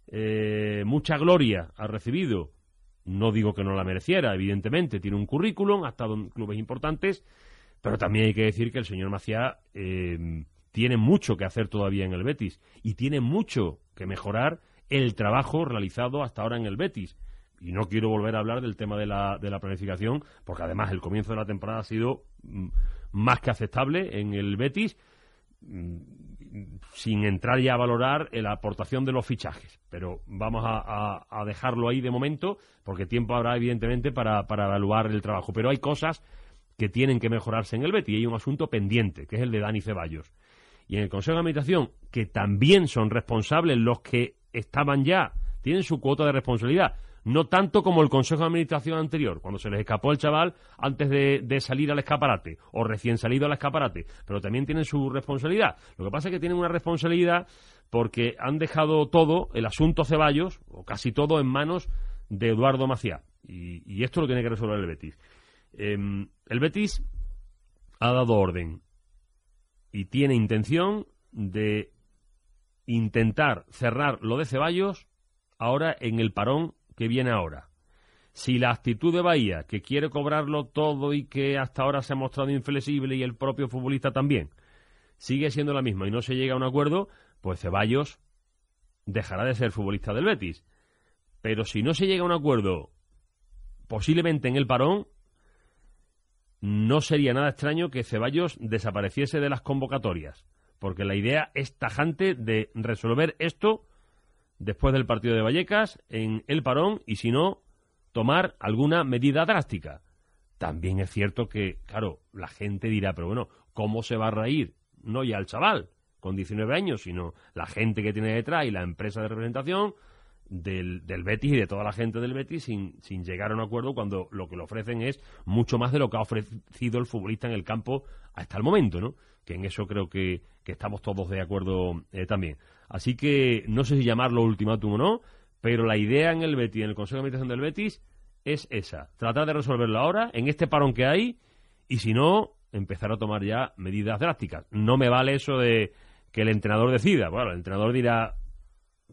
eh, mucha gloria ha recibido. No digo que no la mereciera, evidentemente, tiene un currículum, ha estado en clubes importantes, pero también hay que decir que el señor Macía eh, tiene mucho que hacer todavía en el Betis y tiene mucho que mejorar el trabajo realizado hasta ahora en el Betis. Y no quiero volver a hablar del tema de la, de la planificación, porque además el comienzo de la temporada ha sido mm, más que aceptable en el Betis, mm, sin entrar ya a valorar la aportación de los fichajes. Pero vamos a, dejarlo ahí de momento, porque tiempo habrá, evidentemente, para, para evaluar el trabajo. Pero hay cosas que tienen que mejorarse en el Betis y hay un asunto pendiente, que es el de Dani Ceballos. Y en el Consejo de Administración, que también son responsables los que estaban ya, tienen su cuota de responsabilidad. No tanto como el Consejo de Administración anterior, cuando se les escapó el chaval antes de, salir al escaparate, o recién salido al escaparate, pero también tienen su responsabilidad. Lo que pasa es que tienen una responsabilidad porque han dejado todo, el asunto Ceballos, o casi todo, en manos de Eduardo Maciá. Y, esto lo tiene que resolver el Betis. Em, el Betis ha dado orden y tiene intención de intentar cerrar lo de Ceballos ahora en el parón que viene ahora. Si la actitud de Bahía, que quiere cobrarlo todo y que hasta ahora se ha mostrado inflexible y el propio futbolista también, sigue siendo la misma y no se llega a un acuerdo, pues Ceballos dejará de ser futbolista del Betis. Pero si no se llega a un acuerdo posiblemente en el parón, no sería nada extraño que Ceballos desapareciese de las convocatorias, porque la idea es tajante de resolver esto después del partido de Vallecas en el parón y si no, tomar alguna medida drástica. También es cierto que, claro, la gente dirá, pero bueno, ¿cómo se va a reír? No ya el chaval con 19 años, sino la gente que tiene detrás y la empresa de representación del, del Betis y de toda la gente del Betis sin, sin llegar a un acuerdo cuando lo que le ofrecen es mucho más de lo que ha ofrecido el futbolista en el campo hasta el momento, ¿no? Que en eso creo que, que estamos todos de acuerdo eh, también. Así que no sé si llamarlo ultimátum o no, pero la idea en el Betis, en el Consejo de Administración del Betis, es esa. Tratar de resolverlo ahora, en este parón que hay, y si no, empezar a tomar ya medidas drásticas. No me vale eso de que el entrenador decida. Bueno, el entrenador dirá,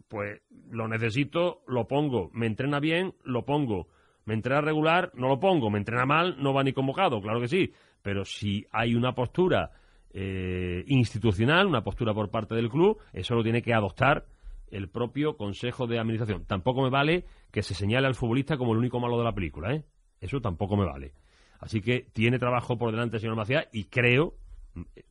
pues lo necesito, lo pongo. Me entrena bien, lo pongo. Me entrena regular, no lo pongo. Me entrena mal, no va ni convocado, claro que sí. Pero si hay una postura eh, institucional, una postura por parte del club, eso lo tiene que adoptar el propio Consejo de Administración. Tampoco me vale que se señale al futbolista como el único malo de la película, ¿eh? Eso tampoco me vale. Así que tiene trabajo por delante el señor Macías y creo,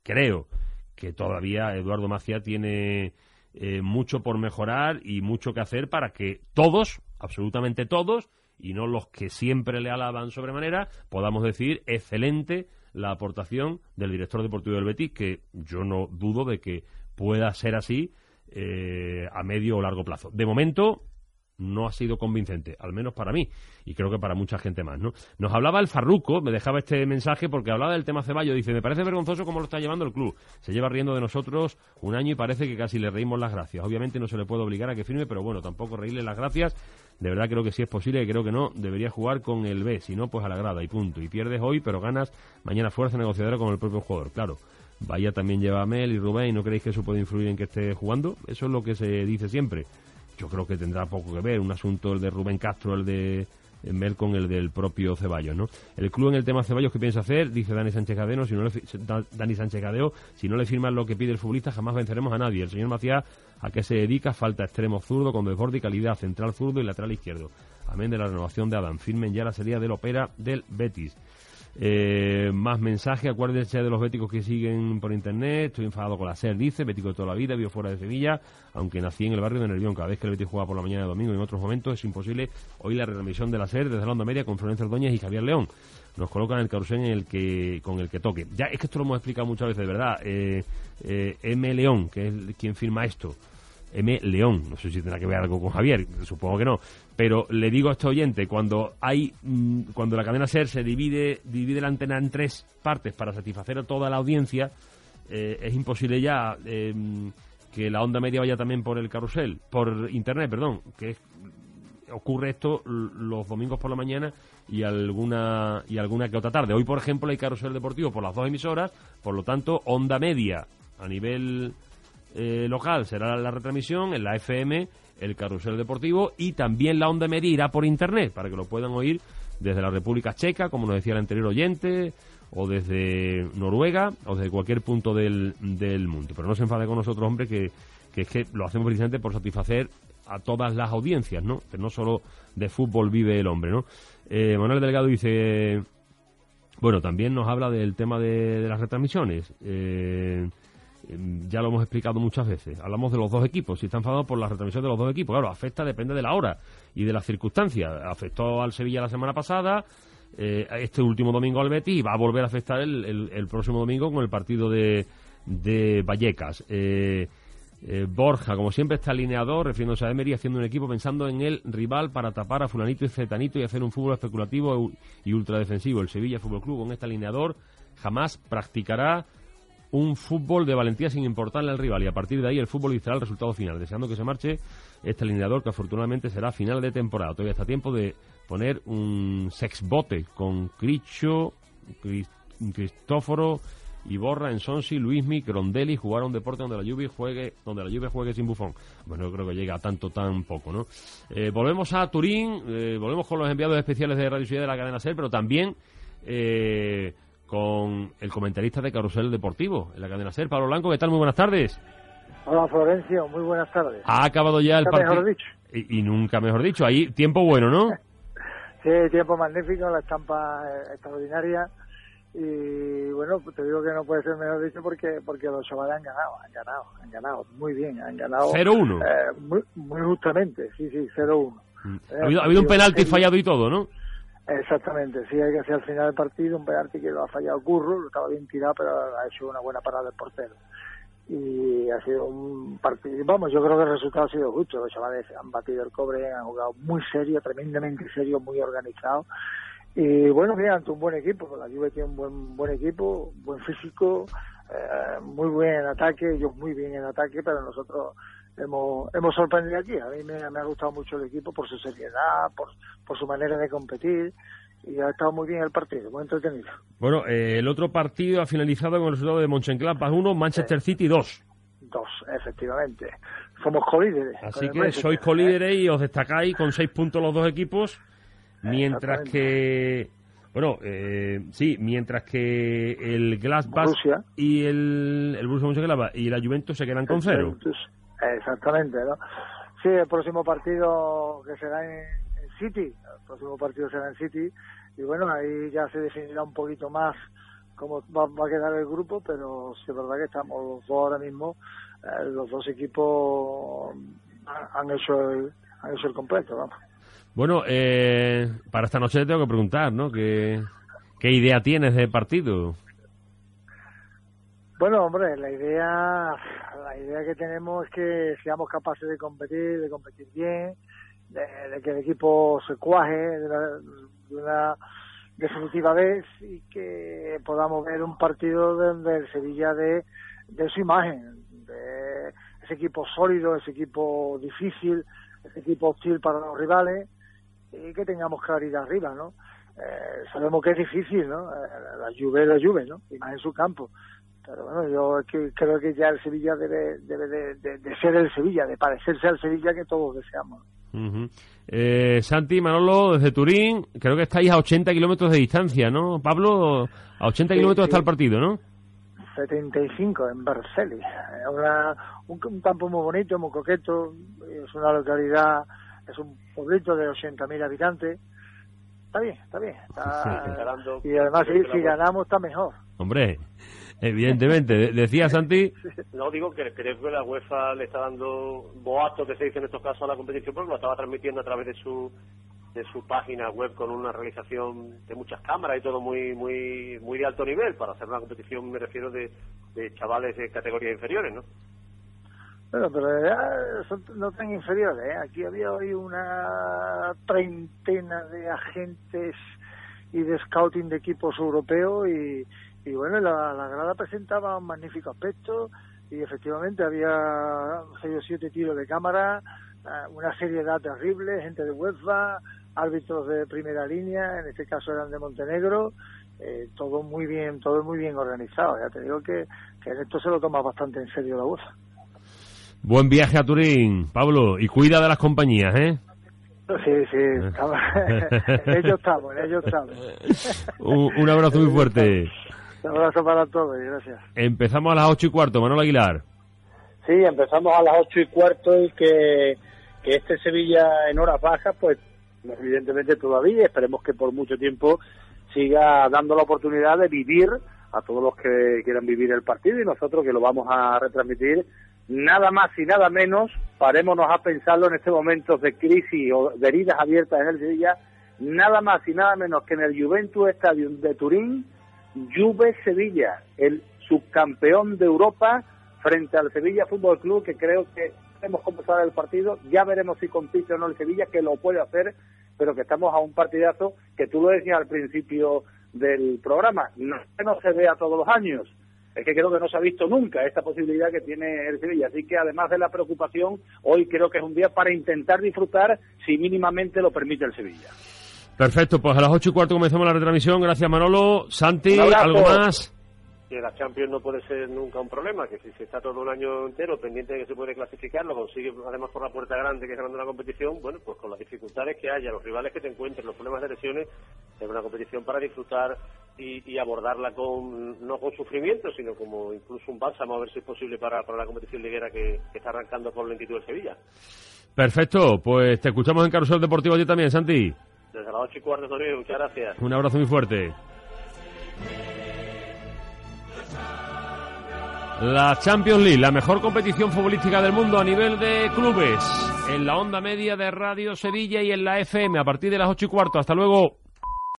creo que todavía Eduardo Macías tiene eh, mucho por mejorar y mucho que hacer para que todos, absolutamente todos, y no los que siempre le alaban sobremanera, podamos decir excelente la aportación del director deportivo del Betis, que yo no dudo de que pueda ser así eh, a medio o largo plazo. De momento, no ha sido convincente, al menos para mí, y creo que para mucha gente más, ¿no? Nos hablaba el Farruco, me dejaba este mensaje porque hablaba del tema Ceballos, dice, me parece vergonzoso cómo lo está llevando el club, se lleva riendo de nosotros un año y parece que casi le reímos las gracias, obviamente no se le puede obligar a que firme, pero bueno, tampoco reírle las gracias, de verdad creo que si es posible, y creo que no, debería jugar con el B, si no, pues a la grada y punto, y pierdes hoy, pero ganas mañana fuerza negociadora con el propio jugador, claro. Vaya también lleva a Mel y Rubén, ¿no creéis que eso puede influir en que esté jugando? Eso es lo que se dice siempre yo creo que tendrá poco que ver. Un asunto el de Rubén Castro, el de Mel con el del propio Ceballos, ¿no? El club en el tema Ceballos, ¿qué piensa hacer? Dice Dani Sánchez Cadeno, si no le, Dani Sánchez Cadeo, si no le firman lo que pide el futbolista, jamás venceremos a nadie. El señor Macías, ¿a qué se dedica? Falta extremo zurdo, con desborde y calidad, central zurdo y lateral izquierdo. Amén de la renovación de Adam. Firmen ya la salida del Opera del Betis. Eh, más mensajes, acuérdense de los béticos que siguen por internet. Estoy enfadado con la SER, dice. Bético de toda la vida, vivo fuera de Sevilla, aunque nací en el barrio de Nervión. Cada vez que el Betis juega por la mañana de domingo y en otros momentos es imposible oír la retransmisión de la SER desde la onda media con Florencia Ordóñez y Javier León. Nos colocan el carrusel en el que, con el que toque. Ya, es que esto lo hemos explicado muchas veces, de verdad. Eh, eh, M. León, que es quien firma esto. M. León, no sé si tendrá que ver algo con Javier, supongo que no pero le digo a este oyente, cuando hay mm, cuando la cadena SER se divide, divide la antena en tres partes para satisfacer a toda la audiencia, eh, es imposible ya em, que la onda media vaya también por el carrusel, por internet, perdón, que ocurre esto los domingos por la mañana y alguna y alguna que otra tarde. Hoy, por ejemplo, hay carrusel deportivo por las dos emisoras, por lo tanto, onda media a nivel eh, local será la retransmisión en la FM el carrusel deportivo y también la onda media por internet para que lo puedan oír desde la República Checa, como nos decía el anterior oyente, o desde Noruega, o desde cualquier punto del, del mundo. Pero no se enfade con nosotros, hombre, que, que es que lo hacemos precisamente por satisfacer a todas las audiencias, ¿no? Que no solo de fútbol vive el hombre, ¿no? Eh, Manuel Delgado dice, bueno, también nos habla del tema de, de las retransmisiones. Eh, ya lo hemos explicado muchas veces. Hablamos de los dos equipos. Si está enfadado por la retransmisión de los dos equipos, claro, afecta, depende de la hora y de las circunstancias. Afectó al Sevilla la semana pasada, eh, este último domingo al Betis y va a volver a afectar el, el, próximo domingo con el partido de, de Vallecas. Eh, eh, Borja, como siempre, está alineado, refiriéndose a Emery, haciendo un equipo pensando en el rival para tapar a Fulanito y Cetanito y hacer un fútbol especulativo y ultradefensivo. El Sevilla Fútbol Club, con este alineador, jamás practicará un fútbol de valentía sin importarle al rival y a partir de ahí el fútbol será el resultado final, deseando que se marche este alineador que afortunadamente será final de temporada. Todavía está tiempo de poner un sexbote con Cricho, Cristóforo, Iborra, Ensonsi, Luismi, Grondelli jugar a un deporte donde la lluvia juegue, donde la lluvia juegue sin bufón. Bueno, yo creo que llega a tanto tan poco, ¿no? Eh, volvemos a Turín, eh, volvemos con los enviados especiales de Radio Ciudad de la cadena SER, pero también eh, con el comentarista de Carusel Deportivo en la cadena SER, Pablo Blanco. ¿Qué tal? Muy buenas tardes. Hola Florencio, muy buenas tardes. Ha acabado ya el partido. Y, y, nunca mejor dicho, ahí tiempo bueno, ¿no? Sí, tiempo magnífico, la estampa eh, extraordinaria y bueno, te digo que no puede ser mejor dicho porque porque los chavales han ganado, han ganado, han ganado muy bien, han ganado 0-1. eh, muy, muy justamente, sí, sí, 0-1. Ha habido, ha habido un penalti fallado y todo, ¿no? Exactamente, sí, hay que hacer al final del partido un penalti que lo ha fallado Curro, lo estaba bien tirado, pero ha hecho una buena parada el portero. Y ha sido un partido, vamos, yo creo que el resultado ha sido justo. Los chavales han batido el cobre, han jugado muy serio, tremendamente serio, muy organizado. Y bueno, mira, ante un buen equipo, la Juve tiene un buen, buen equipo, buen físico, eh, muy buen en ataque, ellos muy bien en ataque, pero nosotros hemos, hemos sorprendido aquí. A mí me, me ha gustado mucho el equipo por su seriedad, por, por su manera de competir y ha estado muy bien el partido, muy entretenido. Bueno, eh, el otro partido ha finalizado con el resultado de Mönchengladbach 1, Manchester City 2. Dos, efectivamente. Somos colíderes. Así el que sois colíderes y os destacáis con seis puntos los dos equipos, mientras que... Bueno, eh, sí, mientras que el Borussia. y el, el Borussia Mönchengladbach y la Juventus se quedan con cero. Juventus. Exactamente, ¿no? Sí, el próximo partido que será en, City, el próximo partido será en City, y bueno, ahí ya se definirá un poquito más cómo va, va a quedar el grupo, pero sí es verdad que estamos los dos ahora mismo, eh, los dos equipos han hecho el, han hecho el completo, vamos. Bueno, eh, para esta noche te tengo que preguntar, ¿no? ¿Qué, qué idea tienes de partido? Bueno, hombre, la idea, la idea que tenemos es que seamos capaces de competir, de competir bien, de, que el equipo se cuaje de una, de una definitiva vez y que podamos ver un partido donde el Sevilla de, su imagen, de ese equipo sólido, ese equipo difícil, ese equipo hostil para los rivales y que tengamos claridad arriba, ¿no? Eh, sabemos que es difícil, ¿no? Eh, la Juve es la Juve, ¿no? Y más en su campo. Pero bueno, yo es que creo que ya el Sevilla debe, debe de, de- de ser el Sevilla, de parecerse al Sevilla que todos deseamos. Ujú. Eh, Santi, Manolo, desde Turín, creo que estáis a 80 kilómetros de distancia, ¿no? Pablo, a 80 Sí, kilómetros sí. está el partido, ¿no? 75 en Vercelli. Es una- un, un campo muy bonito, muy coqueto. Es una localidad, es un pueblito de 80.000 habitantes. Está bien, está bien. está- y además, si, si ganamos, está mejor. Hombre, evidentemente. De- Decía Santi, No, digo que creo que la UEFA le está dando boatos, que se dice en estos casos, a la competición, porque lo estaba transmitiendo a través de su de su página web con una realización de muchas cámaras y todo muy muy muy de alto nivel para hacer una competición, me refiero, de, de chavales de categorías inferiores, ¿no? Bueno, pero ya son no tan inferiores. ¿eh? Aquí había hoy una treintena de agentes y de scouting de equipos europeos y, y bueno, la, la grada presentaba un magnífico aspecto y efectivamente había seis o siete tiros de cámara, eh, una seriedad terrible, gente de UEFA, árbitros de primera línea, en este caso eran de Montenegro, eh, todo muy bien, todo muy bien organizado. Ya te digo que, que en esto se lo toma bastante en serio la UEFA. buen viaje a Turín, Pablo, y cuida de las compañías, ¿eh? Sí, sí, estamos- en ello estamos, en ello estamos. Un, un abrazo muy fuerte. Un abrazo para todos y gracias. Empezamos a las ocho y cuarto, Manolo Aguilar. Sí, empezamos a las ocho y cuarto y que, que este Sevilla en horas bajas, pues evidentemente todavía, esperemos que por mucho tiempo siga dando la oportunidad de vivir a todos los que quieran vivir el partido y nosotros que lo vamos a retransmitir nada más y nada menos, parémonos a pensarlo en este momento de crisis o de heridas abiertas en el Sevilla, nada más y nada menos que en el Juventus Stadium de Turín, Juve Sevilla, el subcampeón de Europa frente al Sevilla Fútbol Club, que creo que hemos comenzado el partido, ya veremos si compite o no el Sevilla, que lo puede hacer, pero que estamos a un partidazo que tú lo decías al principio del programa, no no se vea todos los años, es que creo que no se ha visto nunca esta posibilidad que tiene el Sevilla, así que además de la preocupación, hoy creo que es un día para intentar disfrutar si mínimamente lo permite el Sevilla. Perfecto, pues a las ocho y cuarto comenzamos la retransmisión. Gracias, Manolo. Santi. ¿algo más? Que la Champions no puede ser nunca un problema, que si se está todo un año entero pendiente de que se puede clasificar, lo consigue además por la puerta grande que es ganando la competición, bueno, pues con las dificultades que haya, los rivales que te encuentres, los problemas de lesiones, es una competición para disfrutar y, y abordarla con no con sufrimiento, sino como incluso un bálsamo, a ver si es posible para, para la competición liguera que, que está arrancando por lentitud de Sevilla. Perfecto, pues te escuchamos en Carusel Deportivo yo también, Santi. Desde las ocho y cuarto, muchas gracias. Un abrazo muy fuerte. La Champions League, la mejor competición futbolística del mundo a nivel de clubes, en la onda media de Radio Sevilla y en la FM a partir de las ocho y cuarto. Hasta luego.